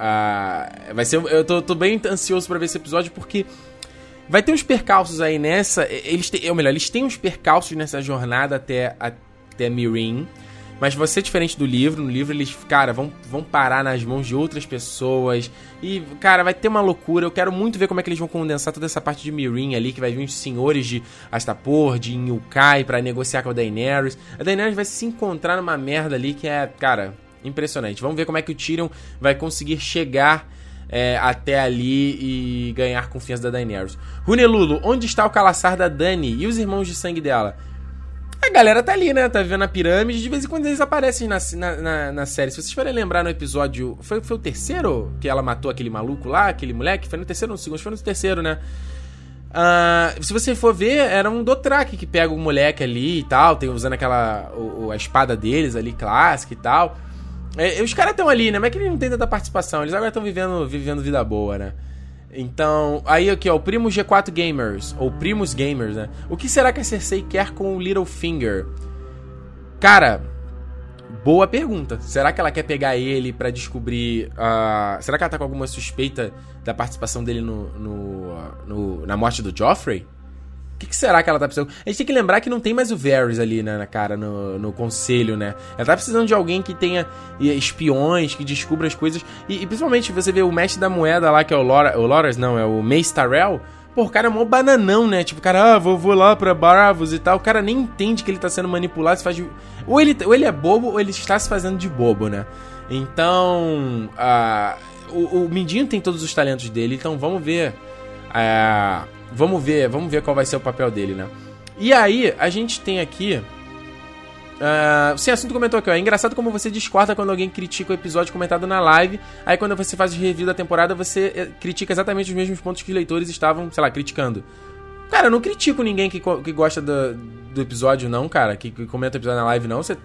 vai ser. Eu tô, tô bem ansioso para ver esse episódio porque vai ter uns percalços aí nessa. Eles têm, ou melhor, eles têm uns percalços nessa jornada até, até Mirin. Mas vai ser diferente do livro. No livro eles, cara, vão, vão parar nas mãos de outras pessoas. E, cara, vai ter uma loucura. Eu quero muito ver como é que eles vão condensar toda essa parte de Mirin ali, que vai vir os senhores de Astapor, de Inukai para negociar com a Daenerys. A Daenerys vai se encontrar numa merda ali que é, cara, impressionante. Vamos ver como é que o Tyrion vai conseguir chegar é, até ali e ganhar confiança da Daenerys. Runelulo, onde está o calaçar da Dani e os irmãos de sangue dela? A galera tá ali, né? Tá vivendo a pirâmide. De vez em quando eles aparecem na, na, na, na série. Se vocês forem lembrar no episódio. Foi, foi o terceiro que ela matou aquele maluco lá, aquele moleque? Foi no terceiro ou no segundo? Foi no terceiro, né? Uh, se você for ver, era um Dotrak que pega o moleque ali e tal, tem usando aquela. O, a espada deles ali, clássica e tal. É, os caras estão ali, né? Mas é que eles não tem tanta participação. Eles agora estão vivendo, vivendo vida boa, né? Então, aí aqui, ó, o Primo G4 Gamers, ou Primos Gamers, né? O que será que a Cersei quer com o Littlefinger? Cara, boa pergunta. Será que ela quer pegar ele para descobrir. Uh, será que ela tá com alguma suspeita da participação dele no, no, no na morte do Joffrey? Que, que, será que ela tá precisando? A gente tem que lembrar que não tem mais o Varys ali, né, na cara, no, no conselho, né? Ela tá precisando de alguém que tenha espiões, que descubra as coisas. E, e principalmente você vê o mestre da moeda lá, que é o, Lora, o Loras, não, é o Mace Tyrell. Pô, o cara é mó bananão, né? Tipo, cara, ah, vou, vou lá pra Bravos e tal. O cara nem entende que ele tá sendo manipulado, se faz de... ou, ele, ou ele é bobo, ou ele está se fazendo de bobo, né? Então, uh, o, o Mindinho tem todos os talentos dele, então vamos ver... Uh, Vamos ver, vamos ver qual vai ser o papel dele, né? E aí, a gente tem aqui. Uh, sim, assunto comentou aqui, ó. É engraçado como você discorda quando alguém critica o episódio comentado na live. Aí quando você faz o review da temporada, você eh, critica exatamente os mesmos pontos que os leitores estavam, sei lá, criticando. Cara, eu não critico ninguém que, que gosta do, do episódio, não, cara. Que, que comenta o episódio na live, não. Você,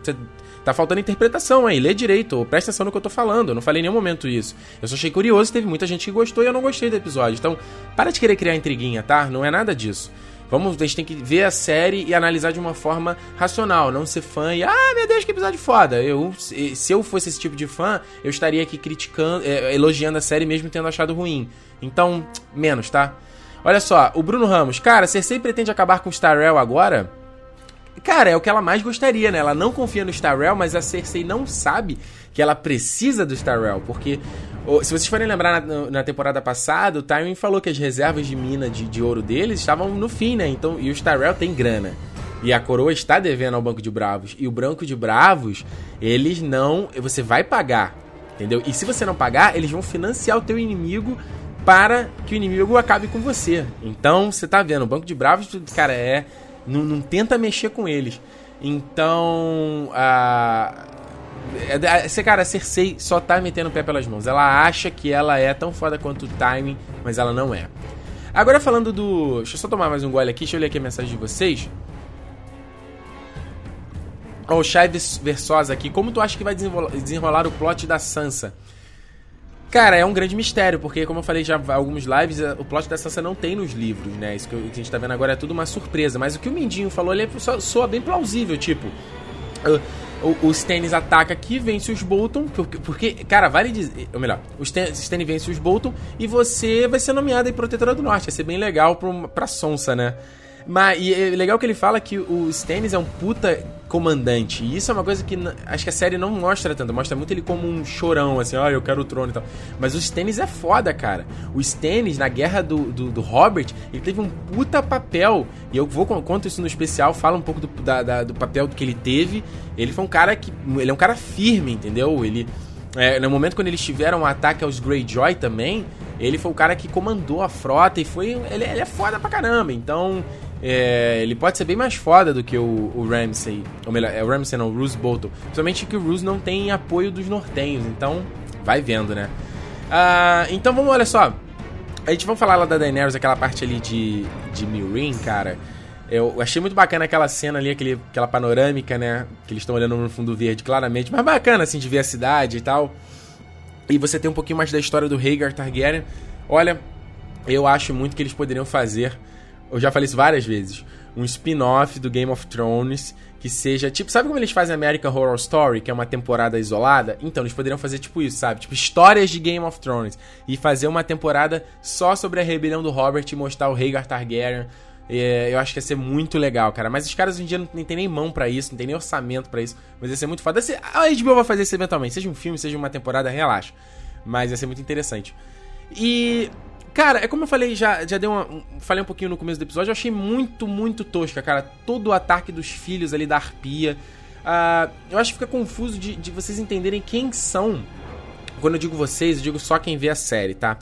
Tá faltando interpretação aí, lê direito, ou presta atenção no que eu tô falando. Eu não falei em nenhum momento isso. Eu só achei curioso, teve muita gente que gostou e eu não gostei do episódio. Então, para de querer criar intriguinha, tá? Não é nada disso. Vamos, a gente tem que ver a série e analisar de uma forma racional, não ser fã e, ah, meu Deus, que episódio foda. Eu, se eu fosse esse tipo de fã, eu estaria aqui criticando, é, elogiando a série mesmo tendo achado ruim. Então, menos, tá? Olha só, o Bruno Ramos, cara, Cersei pretende acabar com o Starrell agora? Cara, é o que ela mais gostaria, né? Ela não confia no Starrell, mas a Cersei não sabe que ela precisa do Starrell, porque se vocês forem lembrar na, na, temporada passada, o Tywin falou que as reservas de mina de, de ouro deles estavam no fim, né? Então, e o Starrell tem grana. E a coroa está devendo ao Banco de Bravos. E o Branco de Bravos, eles não. Você vai pagar. Entendeu? E se você não pagar, eles vão financiar o teu inimigo para que o inimigo acabe com você. Então, você tá vendo, o Banco de Bravos, cara, é não, não tenta mexer com eles. Então, a. Esse cara, a Cersei só tá metendo o pé pelas mãos. Ela acha que ela é tão foda quanto o timing, mas ela não é. Agora falando do. Deixa eu só tomar mais um gole aqui, deixa eu ler aqui a mensagem de vocês. Ó, oh, o Chaves Versosa aqui. Como tu acha que vai desenrolar o plot da Sansa? Cara, é um grande mistério, porque como eu falei já alguns lives, o plot da Sansa não tem nos livros, né? Isso que a gente tá vendo agora é tudo uma surpresa. Mas o que o Mindinho falou, ele é, soa bem plausível, tipo... O, o Stannis ataca aqui, vence os Bolton, porque, porque cara, vale dizer... Ou melhor, o Stannis vence os Bolton e você vai ser nomeado aí Protetora do Norte. Vai ser bem legal pra, pra Sonsa, né? Mas e é legal que ele fala que o Stannis é um puta comandante. E isso é uma coisa que acho que a série não mostra tanto. Mostra muito ele como um chorão, assim, oh, eu quero o trono e tal. Mas o Stannis é foda, cara. O Stannis, na guerra do, do, do, Robert, ele teve um puta papel. E eu vou, conto isso no especial, fala um pouco do, da, da, do papel que ele teve. Ele foi um cara que. Ele é um cara firme, entendeu? Ele. É, no momento quando eles tiveram um ataque aos Greyjoy também, ele foi o cara que comandou a frota e foi. Ele, ele é foda pra caramba. Então, é, ele pode ser bem mais foda do que o, o Ramsey. Ou melhor, é o Ramsey não, o Roose Bolton. Principalmente que o Roose não tem apoio dos nortenhos. Então, vai vendo, né? Ah, então vamos, olha só. A gente vai falar lá da Daenerys, aquela parte ali de, de Meereen, cara. Eu achei muito bacana aquela cena ali, aquele, aquela panorâmica, né? Que eles estão olhando no fundo verde claramente. Mas bacana, assim, de ver a cidade e tal. E você tem um pouquinho mais da história do Rhaegar Targaryen. Olha, eu acho muito que eles poderiam fazer eu já falei isso várias vezes, um spin-off do Game of Thrones que seja, tipo, sabe como eles fazem American Horror Story, que é uma temporada isolada? Então, eles poderiam fazer tipo isso, sabe? Tipo, histórias de Game of Thrones e fazer uma temporada só sobre a rebelião do Robert e mostrar o Rhaegar Targaryen. É, eu acho que ia ser muito legal, cara. Mas os caras hoje em dia não, tem nem mão para isso, não tem nem orçamento para isso. Mas ia ser muito foda. A HBO vai fazer isso eventualmente. Seja um filme, seja uma temporada, relaxa. Mas ia ser muito interessante. E Cara, é como eu falei, já, já deu uma. Falei um pouquinho no começo do episódio, eu achei muito, muito tosca, cara. Todo o ataque dos filhos ali da arpia. Uh, eu acho que fica confuso de, de vocês entenderem quem são. Quando eu digo vocês, eu digo só quem vê a série, tá?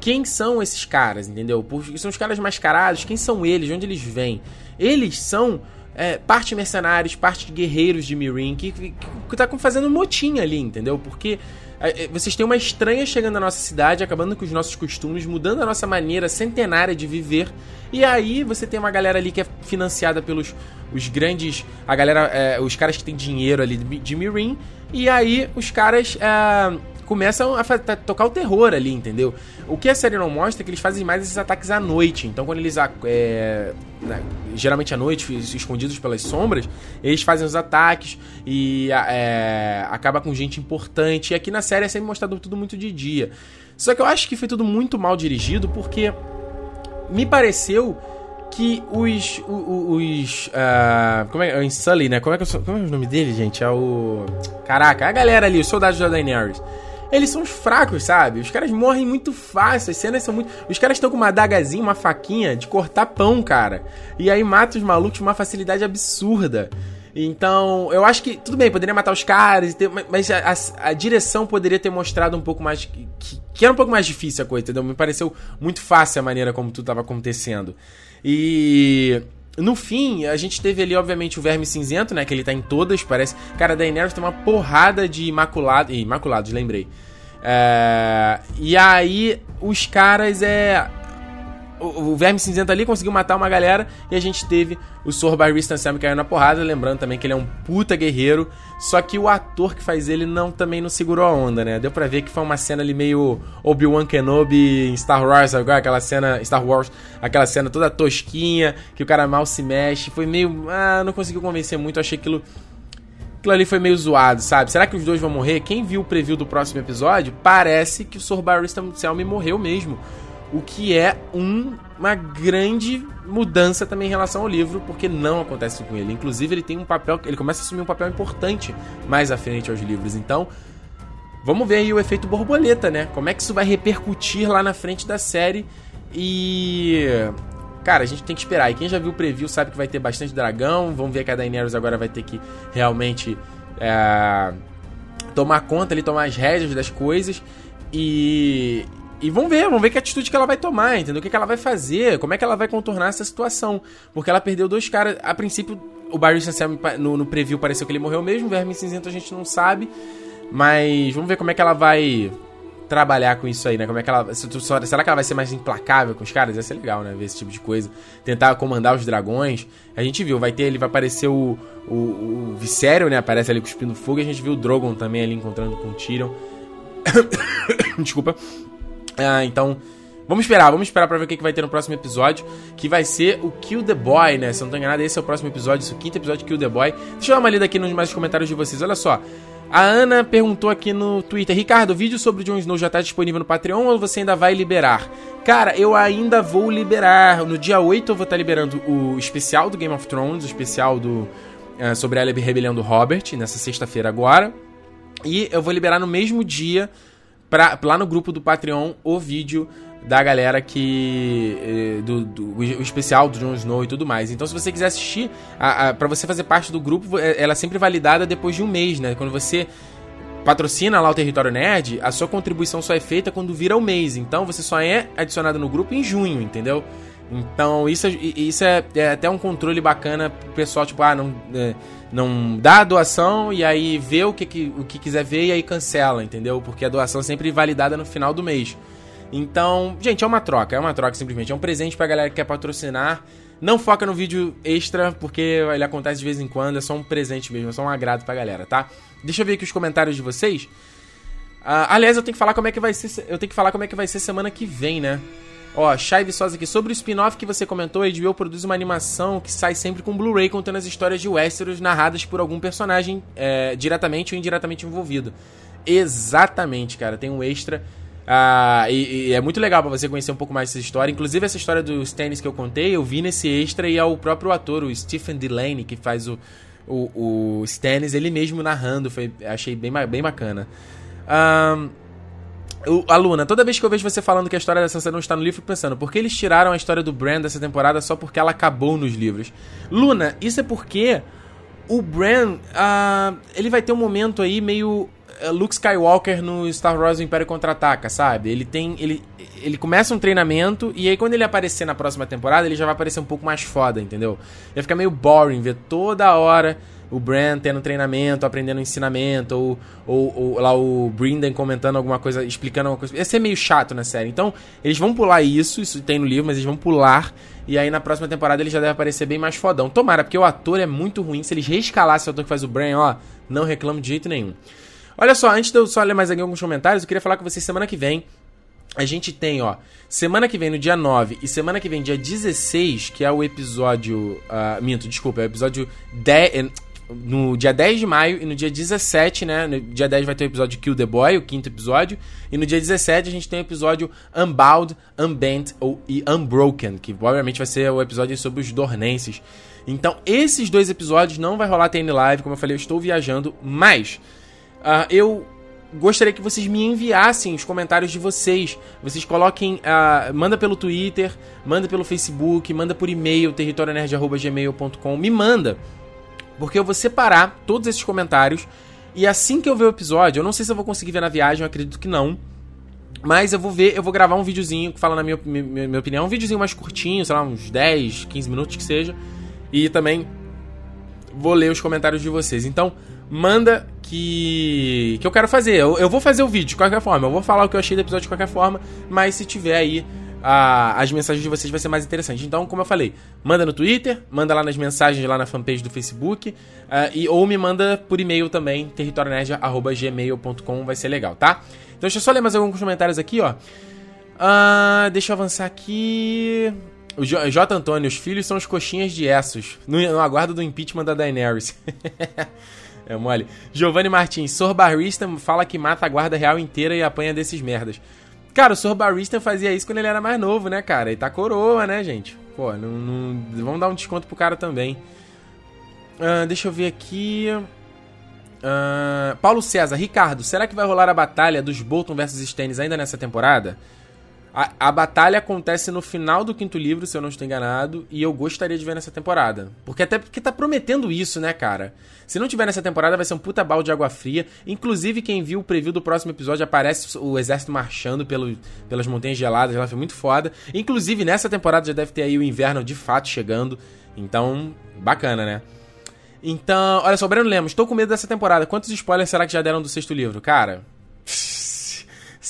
Quem são esses caras, entendeu? Porque são os caras mascarados, quem são eles, de onde eles vêm? Eles são é, parte mercenários, parte guerreiros de Mirin, que, que, que tá fazendo motim ali, entendeu? Porque é, é, vocês têm uma estranha chegando na nossa cidade, acabando com os nossos costumes, mudando a nossa maneira centenária de viver. E aí você tem uma galera ali que é financiada pelos os grandes. A galera. É, os caras que têm dinheiro ali de Mirin. E aí os caras. Começam a, a, tocar o terror ali, entendeu? O que a série não mostra é que eles fazem mais esses ataques à noite. Então, quando eles. É, né, geralmente à noite, escondidos pelas sombras, eles fazem os ataques e é, acaba com gente importante. E aqui na série é sempre mostrado tudo muito de dia. Só que eu acho que foi tudo muito mal dirigido porque me pareceu que os. os. Uh, como é, é o Sully, né? Como é, que eu, como é o nome dele, gente? É o. Caraca, a galera ali, os soldados da Daenerys eles são os fracos, sabe? Os caras morrem muito fácil, as cenas são muito. Os caras estão com uma adagazinha, uma faquinha de cortar pão, cara. E aí mata os malucos com uma facilidade absurda. Então, eu acho que, tudo bem, poderia matar os caras, mas a, a, a direção poderia ter mostrado um pouco mais. Que, que, era um pouco mais difícil a coisa, entendeu? Me pareceu muito fácil a maneira como tudo estava acontecendo. E. No fim, a gente teve ali, obviamente, o Verme Cinzento, né? Que ele tá em todas, parece. Cara, a Daenerys tem uma porrada de Imaculados. Imaculados, lembrei. É... E aí, os caras é o, Verme Cinzento ali conseguiu matar uma galera e a gente teve o Sor Barristan Sam caindo na porrada, lembrando também que ele é um puta guerreiro, só que o ator que faz ele não também não segurou a onda, né? Deu pra ver que foi uma cena ali meio Obi-Wan Kenobi em Star Wars, agora aquela cena Star Wars, aquela cena toda tosquinha, que o cara mal se mexe, foi meio, ah, não conseguiu convencer muito, achei aquilo aquilo ali foi meio zoado, sabe? Será que os dois vão morrer? Quem viu o preview do próximo episódio, parece que o Sor Barristan morreu mesmo o que é um, uma grande mudança também em relação ao livro, porque não acontece com ele. Inclusive, ele tem um papel, ele começa a assumir um papel importante mais à frente aos livros. Então, vamos ver aí o efeito borboleta, né? Como é que isso vai repercutir lá na frente da série e Cara, a gente tem que esperar. E quem já viu o preview sabe que vai ter bastante dragão. Vamos ver que a Daenerys agora vai ter que realmente é, tomar conta ali, tomar as rédeas das coisas. E, e vamos ver, vamos ver que atitude que ela vai tomar, entendeu? O que, que ela vai fazer, como é que ela vai contornar essa situação. Porque ela perdeu dois caras. A princípio, o Barry Sam no, no preview pareceu que ele morreu mesmo, o Verme Cinzento a gente não sabe. Mas vamos ver como é que ela vai trabalhar com isso aí, né? Como é que ela. Será que ela vai ser mais implacável com os caras? Ia ser legal, né? Ver esse tipo de coisa. Tentar comandar os dragões. A gente viu, vai ter, ele vai aparecer o, o, o né? Aparece ali cuspindo fogo. E a gente viu o Drogon também ali encontrando com o Tyrion. (coughs) Desculpa. Ah, então, vamos esperar, vamos esperar pra ver o que, vai ter no próximo episódio, que vai ser o Kill the Boy, né? Se eu não tô enganado, esse é o próximo episódio, esse é o quinto episódio de Kill the Boy. Deixa eu dar uma lida aqui nos mais comentários de vocês, olha só. A Ana perguntou aqui no Twitter: Ricardo, o vídeo sobre o Jon Snow já está disponível no Patreon ou você ainda vai liberar? Cara, eu ainda vou liberar. No dia 8 eu vou estar tá liberando o especial do Game of Thrones, o especial do uh, sobre a rebelião do Robert, nessa sexta-feira agora. E eu vou liberar no mesmo dia pra, lá no grupo do Patreon o vídeo da galera que. Eh, do, do, o especial do Jon Snow e tudo mais. Então, se você quiser assistir, a, a, pra você fazer parte do grupo, é, ela é sempre validada depois de um mês, né? Quando você patrocina lá o Território Nerd, a sua contribuição só é feita quando vira o mês. Então, você só é adicionado no grupo em junho, entendeu? Então, isso, isso é, é até um controle bacana pro pessoal, tipo, ah, não. É, não dá a doação e aí vê o que, que, o que quiser ver e aí cancela, entendeu? Porque a doação é sempre validada no final do mês. Então, gente, é uma troca, é uma troca simplesmente. É um presente pra galera que quer patrocinar. Não foca no vídeo extra, porque ele acontece de vez em quando, é só um presente mesmo, é só um agrado pra galera, tá? Deixa eu ver aqui os comentários de vocês. Uh, aliás, eu tenho que falar como é que vai ser. Eu tenho que falar como é que vai ser semana que vem, né? Ó, Chay Viçosa aqui. Sobre o spin-off que você comentou, a HBO produz uma animação que sai sempre com Blu-ray contando as histórias de Westeros narradas por algum personagem é, diretamente ou indiretamente envolvido. Exatamente, cara. Tem um extra. Ah, e, e, é muito legal para você conhecer um pouco mais essa história. Inclusive, essa história dos tênis que eu contei, eu vi nesse extra e é o próprio ator, o Stephen Delaney, que faz o, o, o Stannis, ele mesmo narrando. Foi, achei bem, bem bacana. Um, a Luna, toda vez que eu vejo você falando que a história dessa Sansa não está no livro, pensando, por que eles tiraram a história do Bran dessa temporada só porque ela acabou nos livros? Luna, isso é porque o Bran, uh, ele vai ter um momento aí meio eh, Luke Skywalker no Star Wars o Império Contra-Ataca, sabe? Ele tem. Ele, ele começa um treinamento e aí quando ele aparecer na próxima temporada, ele já vai aparecer um pouco mais foda, entendeu? Vai ficar meio boring ver toda hora o Bran tendo treinamento, aprendendo ensinamento, ou, ou, ou, lá o Brindan comentando alguma coisa, explicando alguma coisa. Ia ser meio chato na série. Então, eles vão pular isso, isso tem no livro, mas eles vão pular. E aí na próxima temporada ele já deve aparecer bem mais fodão. Tomara, porque o ator é muito ruim. Se eles reescalassem o ator que faz o Bran, ó, não reclamo de jeito nenhum. Olha só, antes de eu só ler mais aqui alguns comentários, eu queria falar com vocês semana que vem. A gente tem, ó, semana que vem no dia 9 e semana que vem dia 16, que é o episódio. Uh, minto, desculpa, é o episódio 10 no dia 10 de maio e no dia 17, né? No dia 10 vai ter o episódio Kill the Boy, o quinto episódio. E no dia 17 a gente tem o episódio Unbound, Unbent ou, e Unbroken, que obviamente vai ser o episódio sobre os Dornenses. Então, esses dois episódios não vai rolar TN Live, como eu falei, eu estou viajando, mas uh, eu gostaria que vocês me enviassem os comentários de vocês. Vocês coloquem, uh, manda pelo Twitter, manda pelo Facebook, manda por e-mail, territorionerd.gmail.com, me manda porque eu vou separar todos esses comentários. E assim que eu ver o episódio, eu não sei se eu vou conseguir ver na viagem, eu acredito que não. Mas eu vou ver, eu vou gravar um videozinho que fala na minha, minha, minha opinião. Um videozinho mais curtinho, sei lá, uns 10, 15 minutos que seja. E também vou ler os comentários de vocês. Então, manda que. que eu quero fazer. Eu, eu vou fazer o vídeo de qualquer forma. Eu vou falar o que eu achei do episódio de qualquer forma. Mas se tiver aí a, as mensagens de vocês vai ser mais interessante. Então, como eu falei, manda no Twitter, manda lá nas mensagens lá na fanpage do Facebook, uh, e, ou me manda por e-mail também, territorionerd.gmail.com, vai ser legal, tá? Então deixa eu só ler mais alguns comentários aqui, ó. Uh, deixa eu avançar aqui. O J. J. Antônio, os filhos são os coxinhas de Essos, no, no aguardo do impeachment da Daenerys. (laughs) é mole. Giovanni Martins, Sor Barrista fala que mata a guarda real inteira e apanha desses merdas. Cara, o Sr. Barista fazia isso quando ele era mais novo, né, cara? Ele tá coroa, né, gente? Pô, não, não... vamos dar um desconto pro cara também. Uh, deixa eu ver aqui. Uh, Paulo César, Ricardo, será que vai rolar a batalha dos Bolton versus Stannis ainda nessa temporada? A, a, batalha acontece no final do quinto livro, se eu não estou enganado, e eu gostaria de ver nessa temporada. Porque até porque tá prometendo isso, né, cara? Se não tiver nessa temporada, vai ser um puta balde de água fria. Inclusive, quem viu o preview do próximo episódio, aparece o exército marchando pelo, pelas montanhas geladas, ela foi muito foda. Inclusive, nessa temporada já deve ter aí o inverno de fato chegando. Então, bacana, né? Então, olha só, Breno Lemos, estou com medo dessa temporada. Quantos spoilers será que já deram do sexto livro? Cara, (laughs)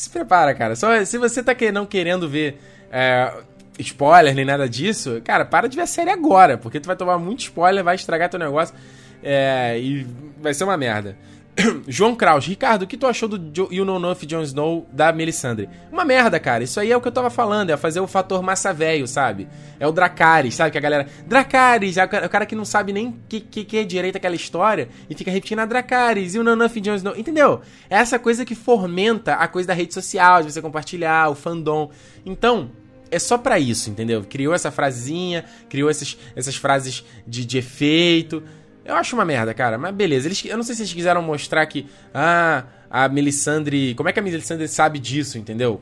se prepara, cara. Só se você tá não querendo ver é, spoiler nem nada disso, cara, para de ver a série agora, porque tu vai tomar muito spoiler, vai estragar teu negócio é, e vai ser uma merda. (coughs) João Kraus, Ricardo, o que tu achou do You Know Enough Jon Snow da Melisandre? Uma merda, cara. Isso aí é o que eu tava falando, é fazer o fator massa velho, sabe? É o Dracarys, sabe? Que a galera. Dracarys, é o cara que não sabe nem que, que, que é direito aquela história e fica repetindo a Dracarys, You Know Enough Jon Snow. Entendeu? É essa coisa que fomenta a coisa da rede social, de você compartilhar, o fandom. Então, é só para isso, entendeu? Criou essa frasezinha, criou essas, essas frases de, de efeito. Eu acho uma merda, cara. Mas beleza. Eles, eu não sei se eles quiseram mostrar que. Ah, a Melisandre. Como é que a Melisandre sabe disso, entendeu?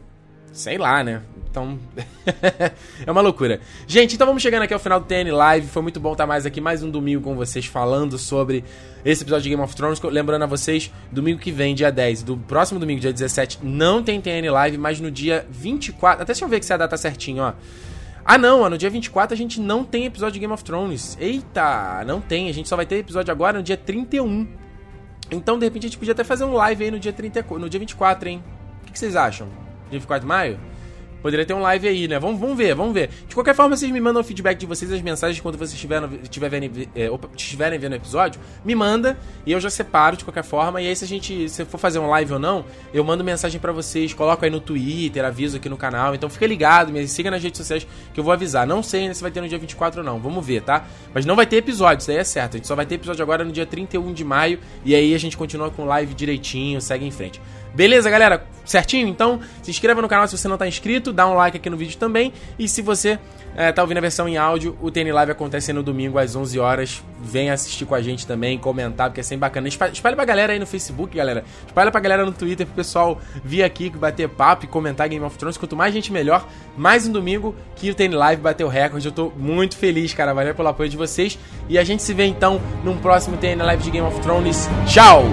Sei lá, né? Então. (laughs) é uma loucura. Gente, então vamos chegando aqui ao final do TN Live. Foi muito bom estar mais aqui, mais um domingo com vocês, falando sobre esse episódio de Game of Thrones. Lembrando a vocês, domingo que vem, dia 10, do próximo domingo, dia 17, não tem TN Live, mas no dia 24. Até deixa eu ver que se a data certinho, ó. Ah, não, no dia 24 a gente não tem episódio de Game of Thrones. Eita, não tem. A gente só vai ter episódio agora no dia 31. Então, de repente, a gente podia até fazer um live aí no dia, 30, no dia 24, hein? O que, que vocês acham? Dia 24 de maio? Poderia ter um live aí, né? Vamos, vamos ver, vamos ver. De qualquer forma, vocês me mandam o feedback de vocês, as mensagens quando vocês estiverem, estiverem, é, estiverem vendo o episódio. Me manda e eu já separo de qualquer forma. E aí, se a gente se for fazer um live ou não, eu mando mensagem para vocês, coloco aí no Twitter, aviso aqui no canal. Então fica ligado, me siga nas redes sociais que eu vou avisar. Não sei ainda se vai ter no dia 24 ou não, vamos ver, tá? Mas não vai ter episódio, isso aí é certo. A gente só vai ter episódio agora no dia 31 de maio. E aí a gente continua com live direitinho, segue em frente. Beleza, galera? Certinho? Então, se inscreva no canal se você não está inscrito, dá um like aqui no vídeo também. E se você é, tá ouvindo a versão em áudio, o TN Live acontece no domingo às 11 horas. Vem assistir com a gente também, comentar, porque é sempre bacana. Espalha pra galera aí no Facebook, galera. Espalha pra galera no Twitter, pro pessoal vir aqui, bater papo e comentar Game of Thrones. Quanto mais gente, melhor. Mais um domingo que o TN Live bateu recorde. Eu tô muito feliz, cara. Valeu pelo apoio de vocês. E a gente se vê então num próximo TN Live de Game of Thrones. Tchau!